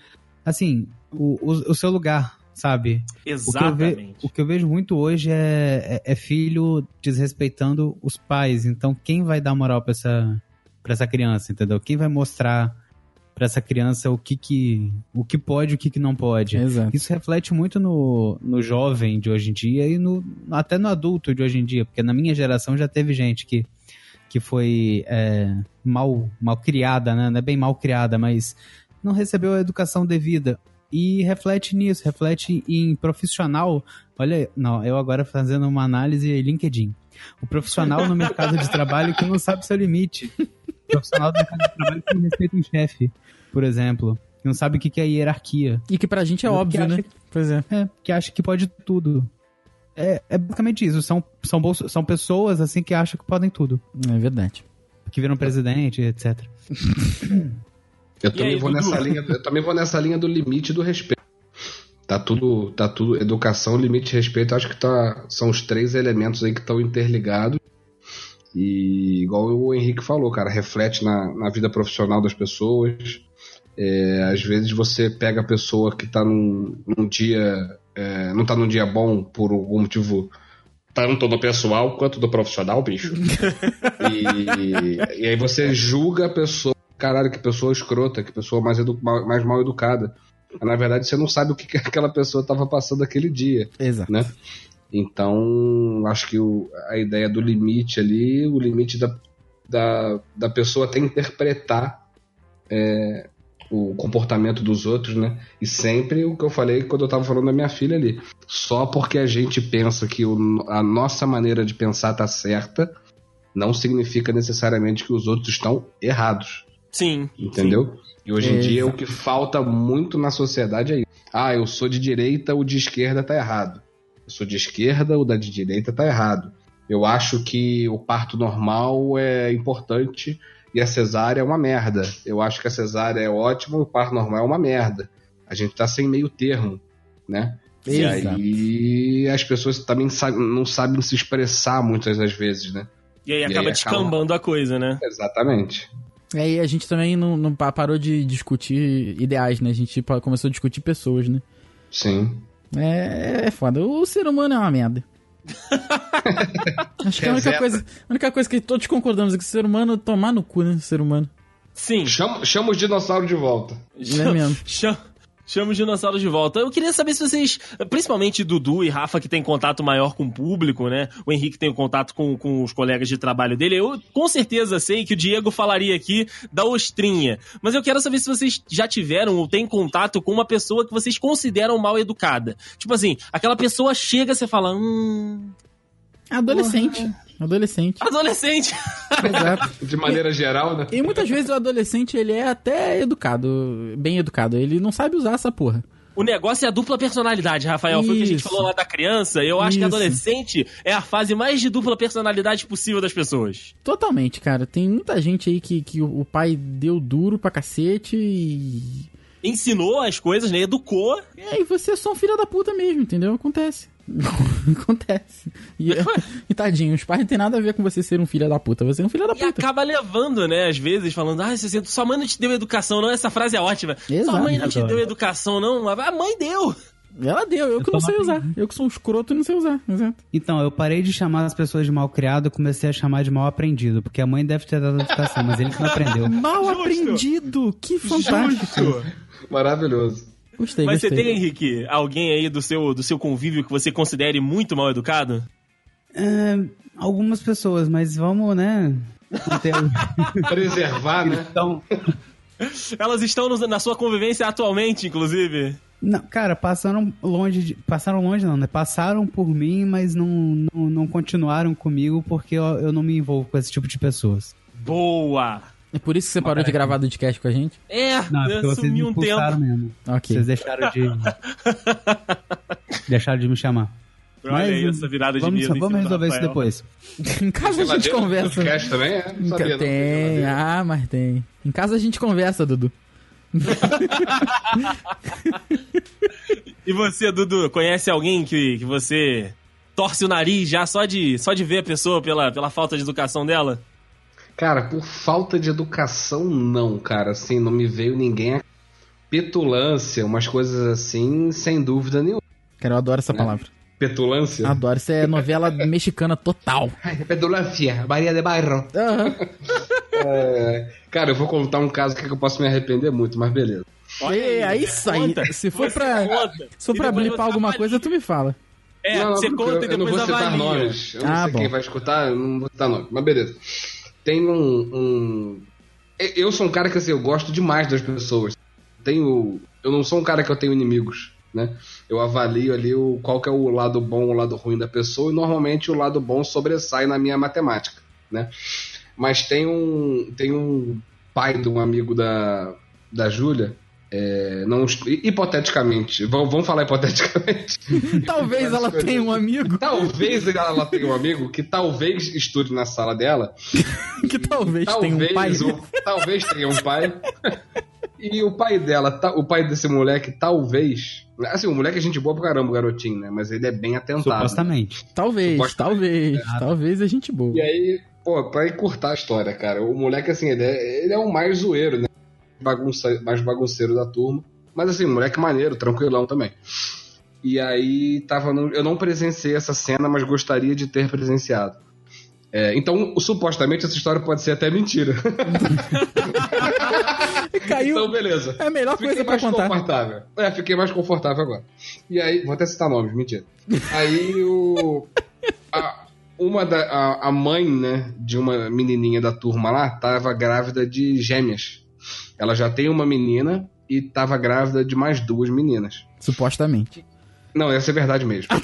assim, o, o, o seu lugar, sabe? O que, eu Exatamente. ve- o que eu vejo muito hoje é, é, é filho desrespeitando os pais. Então, quem vai dar moral pra essa, pra essa criança, entendeu? Quem vai mostrar pra essa criança o que, que, o que pode e o que, que não pode? Exato. Isso reflete muito no, no jovem de hoje em dia e no, até no adulto de hoje em dia, porque na minha geração já teve gente que, que foi é, mal, mal criada, né? Não é bem mal criada, mas não recebeu a educação devida. E reflete nisso, reflete em profissional. Olha, não, eu agora fazendo uma análise LinkedIn. O profissional no mercado de trabalho que não sabe seu limite. O profissional do mercado de trabalho que não respeita um chefe, por exemplo. Que não sabe o que é hierarquia. E que pra gente é óbvio, acha né? que- Pois é. É, que acha que pode tudo. É, é basicamente isso. São, são, bolso- são pessoas assim que acham que podem tudo. É verdade. Que viram presidente, etc. Eu também aí, vou Dudu? nessa linha, eu também vou nessa linha do limite do respeito. Tá tudo, tá tudo educação, limite e respeito, acho que tá são os três elementos aí que estão interligados. E igual o Henrique falou, cara, reflete na, na vida profissional das pessoas. É, às vezes você pega a pessoa que tá num, num dia, é, não tá num dia bom por algum motivo tanto no pessoal quanto no profissional, bicho. e, e aí você julga a pessoa caralho, que pessoa escrota, que pessoa mais, mais mal educada. Na verdade, você não sabe o que, que aquela pessoa estava passando aquele dia, Exato. né? Então, acho que o- a ideia do limite ali, o limite da, da, da pessoa até interpretar é, o comportamento dos outros, né? E sempre o que eu falei quando eu tava falando da minha filha ali. Só porque a gente pensa que o- a nossa maneira de pensar tá certa, não significa necessariamente que os outros estão errados. Sim. Entendeu? E hoje em Exato. dia o que falta muito na sociedade é isso. Ah, eu sou de direita, o de esquerda tá errado. Eu sou de esquerda, o da de direita tá errado. Eu acho que o parto normal é importante e a cesárea é uma merda. Eu acho que a cesárea é ótima e o parto normal é uma merda. A gente tá sem meio termo, né? E Exato. aí as pessoas também não sabem se expressar muitas das vezes, né? E aí E aí acaba acaba- descambando a coisa, né? Exatamente. E aí a gente também não, não pa- parou de discutir ideais, né? A gente pa- começou a discutir pessoas, né? Sim. É, é foda. O ser humano é uma merda. Acho que a única coisa, a única coisa que todos concordamos é que o ser humano tomar no cu, né? O ser humano. Sim. Chama, chama os dinossauros de volta. Não é mesmo? Chama, chama os dinossauros de volta. Eu queria saber se vocês, principalmente Dudu e Rafa, que tem contato maior com o público, né? O Henrique tem o contato com, com os colegas de trabalho dele. Eu com certeza sei que o Diego falaria aqui da ostrinha. Mas eu quero saber se vocês já tiveram ou têm contato com uma pessoa que vocês consideram mal educada. Tipo assim, aquela pessoa chega e você fala, hum. Adolescente. Adolescente. Adolescente! Exato. De maneira geral, né? E muitas vezes o adolescente, ele é até educado, bem educado. Ele não sabe usar essa porra. O negócio é a dupla personalidade, Rafael. Foi o que a gente Isso. falou lá da criança. Eu acho que Isso. adolescente é a fase mais de dupla personalidade possível das pessoas. Totalmente, cara. Tem muita gente aí que, que o o pai deu duro pra cacete e. Ensinou as coisas, né? Educou. E aí você é só um filho da puta mesmo, entendeu? Acontece. Acontece. E, e tadinho, os pais não tem nada a ver com você ser um filho da puta. Você é um filho da E puta. acaba levando, né? Às vezes, falando, ah, você, sua mãe não te deu educação, não. Essa frase é ótima. Exato. Sua mãe não te deu educação, não. A mãe deu. Ela deu, eu que Eu não tô sei usar. Eu que sou um escroto e não sei usar. Exato. Então, eu parei de chamar as pessoas de mal criado e comecei a chamar de mal aprendido, porque a mãe deve ter dado educação, mas ele que não aprendeu. Mal Justo. aprendido! Que fantástico! Maravilhoso. Gostei, Mas gostei. você tem, Henrique, alguém aí do seu, do seu convívio que você considere muito mal educado? É, algumas pessoas, mas vamos, né? Preservar, né? Então, Elas estão no- na sua convivência atualmente, inclusive. não, cara, passaram longe de, passaram longe não, né? Passaram por mim, mas não, não, não continuaram comigo porque eu, eu não me envolvo com esse tipo de pessoas. Boa! É por isso que você parou de gravar do podcast com a gente? É, Não, é porque vocês me um tempo. mesmo. Ok. Vocês deixaram de deixaram de me chamar. Olha Mas, aí essa virada de vamos, mesa. vamos resolver isso depois. em casa a gente conversa. podcast também é? Não sabia, não. tem, Geladeira. ah, mas tem. Em casa a gente conversa, Dudu. E você, Dudu, conhece alguém que, que você torce o nariz já só de, só de ver a pessoa pela, pela falta de educação dela? Cara, por falta de educação, não, cara. Assim, não me veio ninguém. a- Petulância, umas coisas assim, sem dúvida nenhuma. Cara, eu adoro essa palavra. Petulância? Adoro. Isso é novela mexicana total. Petulância, Maria de Bairro. Aham. É, cara, eu vou contar um caso que eu posso me arrepender muito, mas beleza. É, aí sai. Conta. Se for Você pra, conta. se for pra depois blipar alguma avalia. coisa, tu me fala. É, Não, não, você conta eu, e eu não depois vou citar avalia. nomes. Eu não Ah, sei bom. quem vai escutar, eu não vou citar nomes, mas beleza. Tem um, um- Eu sou um cara que assim, eu gosto demais das pessoas. Tenho. Eu não sou um cara que eu tenho inimigos, né? Eu avalio ali o, qual que é o lado bom o lado ruim da pessoa e normalmente o lado bom sobressai na minha matemática, né? Mas tem um. Tem um pai de um amigo da, da Júlia. É, não, hipoteticamente, vamos, vamos falar hipoteticamente. Talvez ela tenha um amigo Talvez ela tenha um amigo que talvez estude na sala dela. que talvez, tenha um pai. Talvez, o- talvez tenha um pai. E o pai dela, ta- o pai desse moleque, talvez. Assim, o moleque é gente boa pra caramba, o garotinho, né? Mas ele é bem atentado. Supostamente. Talvez, Supostamente. talvez. Talvez a gente boa. E aí, pô, pra encurtar a história, cara, o moleque, assim, ele é, ele é o mais zoeiro, né? Bagunça, mais bagunceiro da turma. Mas, assim, moleque maneiro, tranquilão também. E aí, tava no, eu não presenciei essa cena, mas gostaria de ter presenciado. É, então, supostamente, essa história pode ser até mentira. Caiu. então, beleza. É a melhor Fiquei coisa pra mais contar. confortável. É, fiquei mais confortável agora. E aí, vou até citar nomes, mentira. Aí o. A, uma da. A, a mãe, né, de uma menininha da turma lá, tava grávida de gêmeas. Ela já tem uma menina e tava grávida de mais duas meninas. Supostamente. Não, essa é verdade mesmo.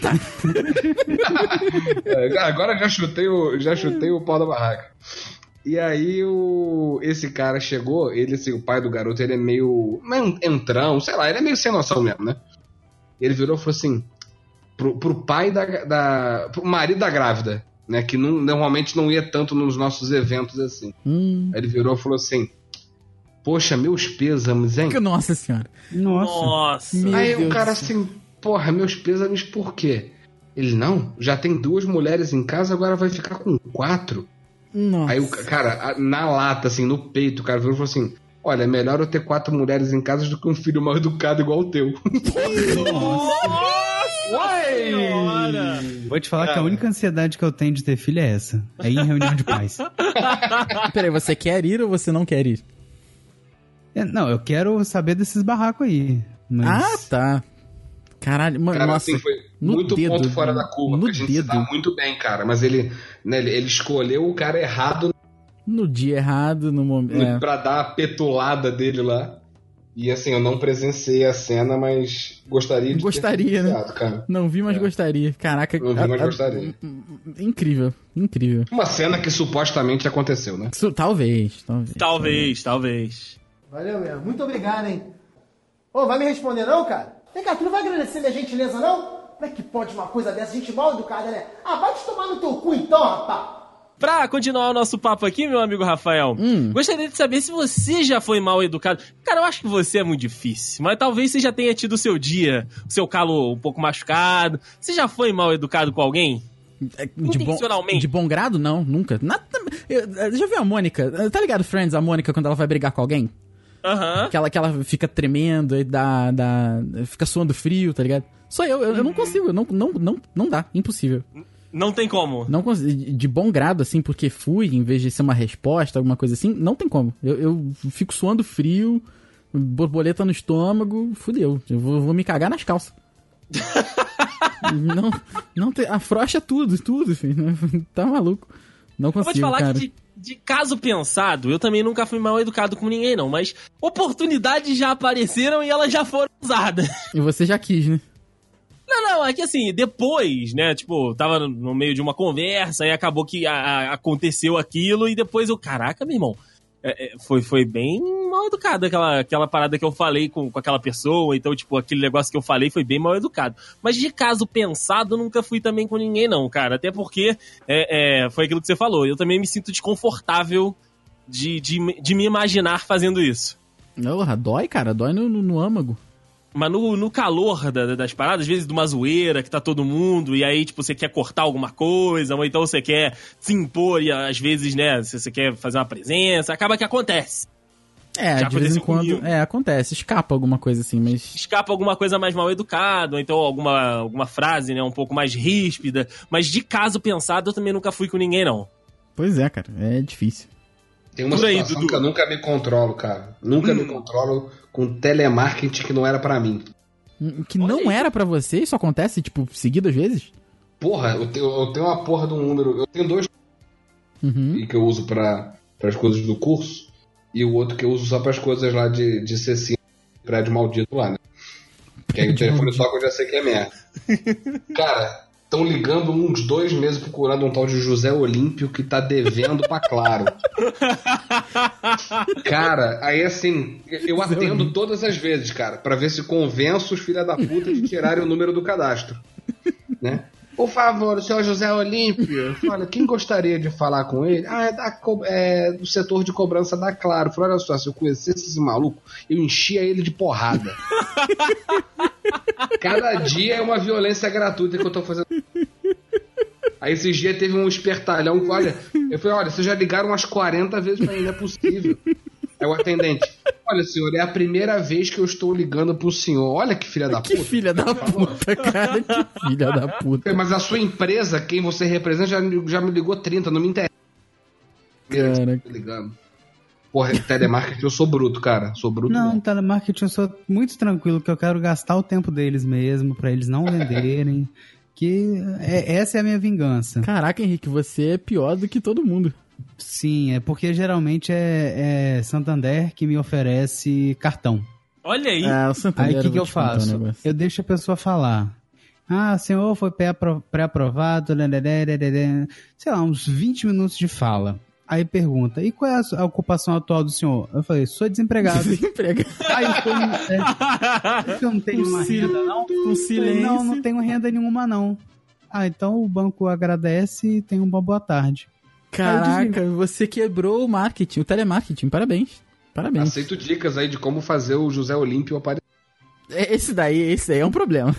É, Agora já chutei o, já chutei o pau da barraca. E aí o, esse cara chegou, ele assim, o pai do garoto, ele é meio, meio entrão, sei lá, ele é meio sem noção mesmo, né? Ele virou e falou assim, pro, pro pai da, da, pro marido da grávida, né, que não- normalmente não ia tanto nos nossos eventos assim. Hum. Aí ele virou e falou assim, poxa, meus pêsames, hein? Nossa senhora. Nossa. Nossa. Meu Aí Deus o cara assim, porra, meus pêsames por quê? Ele, não, já tem duas mulheres em casa, agora vai ficar com quatro. Nossa. Aí o ca- cara, na lata, assim, no peito, o cara virou e falou assim: Olha, é melhor eu ter quatro mulheres em casa do que um filho mal educado igual o teu. Senhora! Vou te falar que a única ansiedade que eu tenho de ter filho é essa. É ir em reunião de pais. Peraí, você quer ir ou você não quer ir? É, não, eu quero saber desses barracos aí. Mas... Ah, tá. Caralho, mano, Cara, nossa. assim, foi no muito dedo, ponto fora da curva, no porque a gente se dedo. dá muito bem, cara. Mas ele, né, ele, ele escolheu o cara errado No dia errado, no momento. É. pra dar a petulada dele lá. E assim, eu não presenciei a cena, mas gostaria de Gostaria, ter né? cara. Não vi, mas É. gostaria. Caraca. Não vi, a- mas a- gostaria. Incrível, incrível. Uma cena que supostamente aconteceu, né? Talvez, talvez. Talvez, talvez. Valeu mesmo. Muito obrigado, hein? Ô, vai me responder não, cara? Vem cá, tu não vai agradecer minha gentileza, não? Como é que pode uma coisa dessa? Gente mal educada, né? Ah, vai te tomar no teu cu então, rapaz! Pra continuar o nosso papo aqui, meu amigo Rafael, Hum. gostaria de saber se você já foi mal educado. Cara, eu acho que você é muito difícil, mas talvez você já tenha tido o seu dia, o seu calo um pouco machucado. Você já foi mal educado com alguém? É, De bom, de bom grado, não, nunca. Nada, eu já viu a Mônica? Tá ligado, Friends, a Mônica, quando ela vai brigar com alguém? Aham. Que ela, que ela fica tremendo e dá, dá. fica suando frio, tá ligado? Sou eu, eu, eu não consigo, não, não, não, não dá, impossível. Não tem como. Não consigo, de bom grado, assim, porque fui, em vez de ser uma resposta, alguma coisa assim, não tem como. Eu, eu fico suando frio, borboleta no estômago, fudeu. Eu vou, vou me cagar nas calças. não, não tem, afrouxa tudo, tudo, filho. Tá maluco. Não Eu vou consigo, te falar cara. que de, de caso pensado, eu também nunca fui mal educado com ninguém, não. Mas oportunidades já apareceram e elas já foram usadas. E você já quis, né? Não, não, é que assim, depois, né, tipo, tava no- meio de uma conversa e acabou que a- a- aconteceu aquilo e depois eu, caraca, meu irmão, foi, foi bem mal educado aquela, aquela parada que eu falei com, com aquela pessoa, então, tipo, aquele negócio que eu falei foi bem mal educado. Mas de caso pensado, nunca fui também com ninguém, não, cara, até porque é, é, foi aquilo que você falou, eu também me sinto desconfortável de, de, de me imaginar fazendo isso. Porra, dói, cara, dói no, no, no âmago. Mas no, no calor da- das paradas, às vezes de uma zoeira que tá todo mundo, e aí, tipo, você quer cortar alguma coisa, ou então você quer se impor, e às vezes, né, se você quer fazer uma presença, acaba que acontece. É, Já de vez em quando. comigo. É, acontece, escapa alguma coisa assim, mas. Escapa alguma coisa mais mal educada, ou então alguma, alguma frase, né, um pouco mais ríspida. Mas de caso pensado, eu também nunca fui com ninguém, não. Pois é, cara, é difícil. Tem uma Por aí, situação Dudu. que eu nunca me controlo, cara. Nunca me Hum. controlo com telemarketing que não era pra mim. Que não era pra você, isso acontece, tipo, seguidas vezes? Porra, eu tenho, eu tenho uma porra de um número. Eu tenho dois Uhum. que eu uso pra as coisas do curso e o outro que eu uso só pras coisas lá de, de C5, prédio maldito lá, né? Que aí o telefone toca eu já sei que é merda. Cara, estão ligando uns dois meses procurando um tal de José Olímpio que tá devendo pra Claro. Cara, aí assim, eu atendo todas as vezes, cara, pra ver se convenço os filha da puta de tirarem o número do cadastro. Né? Por favor, o senhor José Olímpio. Olha, quem gostaria de falar com ele? Ah, é, da é do setor de cobrança da Claro. Falei, olha só, se eu conhecesse esse maluco, eu enchia ele de porrada. Cada dia é uma violência gratuita que eu tô fazendo. Aí esses dias teve um espertalhão olha, eu falei, olha, vocês já ligaram umas 40 vezes pra ele, não é possível. Aí o atendente, olha, senhor, é a primeira vez que eu estou ligando pro senhor. Olha que filha da Que puta. filha da puta, cara, que filha da puta. Mas a sua empresa, quem você representa, já, já me ligou 30, não me interessa. Cara. Tô ligando. Porra, telemarketing eu sou bruto, cara. Sou bruto Não, mesmo. telemarketing eu sou muito tranquilo, que eu quero gastar o tempo deles mesmo, pra eles não venderem. que é- essa é a minha vingança. Caraca, Henrique, você é pior do que todo mundo. Sim, é porque geralmente é, é Santander que me oferece cartão. Olha aí. Ah, o Santander. Aí o que, eu que eu um faço? negócio. eu deixo a pessoa falar. Ah, senhor foi pré-apro- pré-aprovado, lelelelelele. sei lá, uns 20 minutos de fala. Aí pergunta, e qual é a ocupação atual do senhor? Eu falei, sou desempregado. Desemprega. Aí eu falei, é, eu não tenho Com uma renda, não? Com silêncio. não, não tenho renda nenhuma, não. Ah, então o banco agradece e tenha uma boa tarde. Caraca, você quebrou o marketing, o telemarketing. Parabéns. Parabéns. Aceito dicas aí de como fazer o José Olímpio aparecer. É, Esse daí, esse daí é um problema.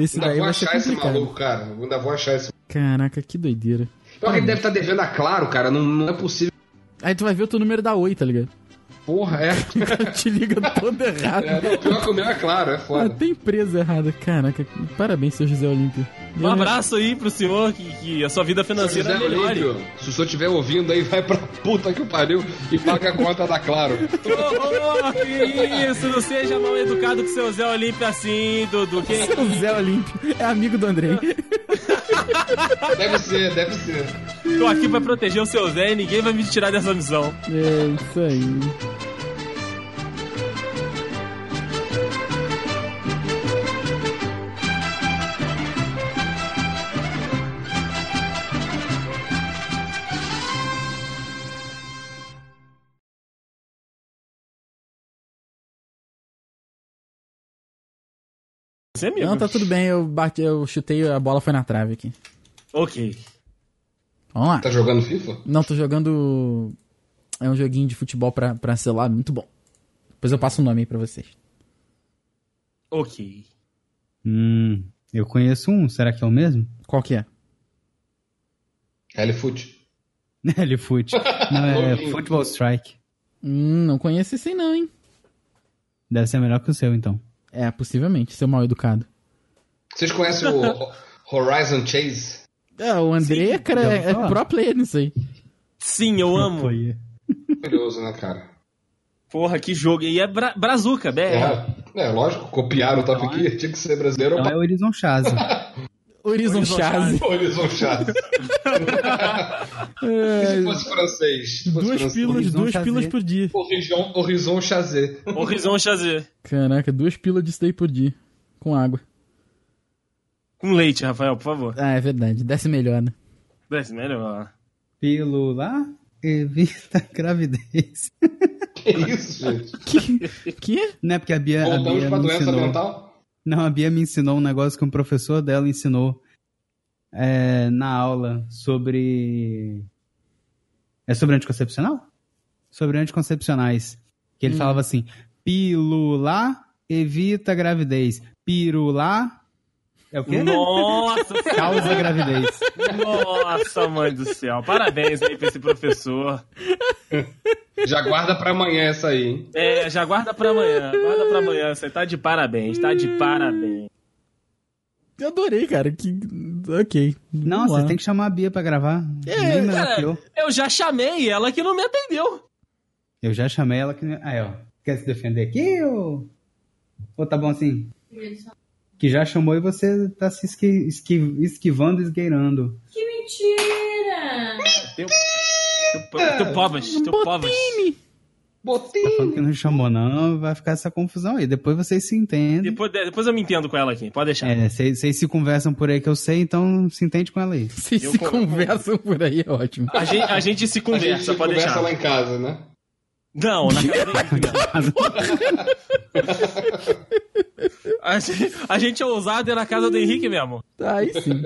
Esse Ainda daí vou vai ser achar esse maluco, cara. Ainda vou achar esse. Caraca, que doideira. Pior que ele deve estar devendo a Claro, cara. Não, não é possível. Aí tu vai ver o teu número da Oi, tá ligado? Porra, é. Te liga todo errado. é não, pior que o meu é Claro, é Ah, foda. tem empresa errada. Caraca, parabéns, seu José Olímpio. Um abraço aí pro senhor, que, que a sua vida financeira José melhore. Olímpio, se o senhor estiver ouvindo aí, vai pra puta que pariu e paga a conta da Claro. Ô, ô, que isso, não seja mal educado com seu Zé Olímpio assim, Dudu. Que Seu Zé Olímpio é amigo do Andrei. Deve ser, deve ser. tô aqui pra proteger o seu Zé e ninguém vai me tirar dessa missão. É isso aí. Você, amigo? Não, tá tudo bem, eu bati, eu chutei, a bola foi na trave aqui. Ok. Vamos lá. Tá jogando FIFA? Não, tô jogando. É um joguinho de futebol pra, pra celular, muito bom. Depois eu passo o nome aí pra vocês. Ok. Hum, eu conheço um, será que é o mesmo? Qual que é? L-Foot. Não, é. Football Strike. Hum, não conheço esse aí não, hein? Deve ser melhor que o seu, então. É, possivelmente, seu mal educado. Vocês conhecem o Ho- Horizon Chase? É, o Andrei é, cara, é falar. pro player nisso aí. Sim, eu amo. Curioso, né, cara? Porra, que jogo. E é bra Brazuca, BR. É, é, lógico, copiaram o Top Então é- Gear, tinha que ser brasileiro Então ou é Horizon Chase. Horizon Chase. Horizon Chase. E se fosse francês? Se fosse Duas francês? pilas, Horizon duas Chase. pilas por dia. Horizon, Horizon Chase. Horizon Chazé. Caraca, duas pilas disso daí por dia. Com água. Com leite, Rafael, por favor. Ah, é verdade. Desce melhor, né? Desce melhor. Pílula evita gravidez. Que isso, gente? Que? que? Não é porque a Bia, a Voltamos Bia pra doença mental? Não, a Bia me ensinou um negócio que um professor dela ensinou é, na aula sobre. É sobre anticoncepcional? Sobre anticoncepcionais. Que ele falava assim: pílula evita gravidez. Pirulá é o quê? Nossa, Causa gravidez. nossa, mãe do céu. Parabéns aí pra esse professor. Já guarda pra amanhã essa aí, hein? É, já guarda pra amanhã. Guarda pra amanhã. Você tá de parabéns, tá de parabéns. Eu adorei, cara. Que... Ok. Não, você tem que chamar a Bia pra gravar. É, cara, que eu. eu já chamei ela que não me atendeu. Eu já chamei ela que. Aí, ó. Quer se defender aqui ou. Ou tá bom assim? Que já chamou e você tá se esqui... esqui- esquivando e esgueirando. Que mentira! Tu, tu povas, tu povas. Botinho. Falando que não chamou, não, vai ficar essa confusão aí. Depois vocês se entendem. Depois, depois eu me entendo com ela aqui, pode deixar. É, vocês se conversam por aí que eu sei, então se entende com ela aí. Vocês se con- conversam por aí, é ótimo. A, gente, a gente se A conversa, gente pode conversa deixar. lá em casa, né? Não, na casa do a, gente, a gente é ousado e é na casa do Henrique mesmo. Aí sim.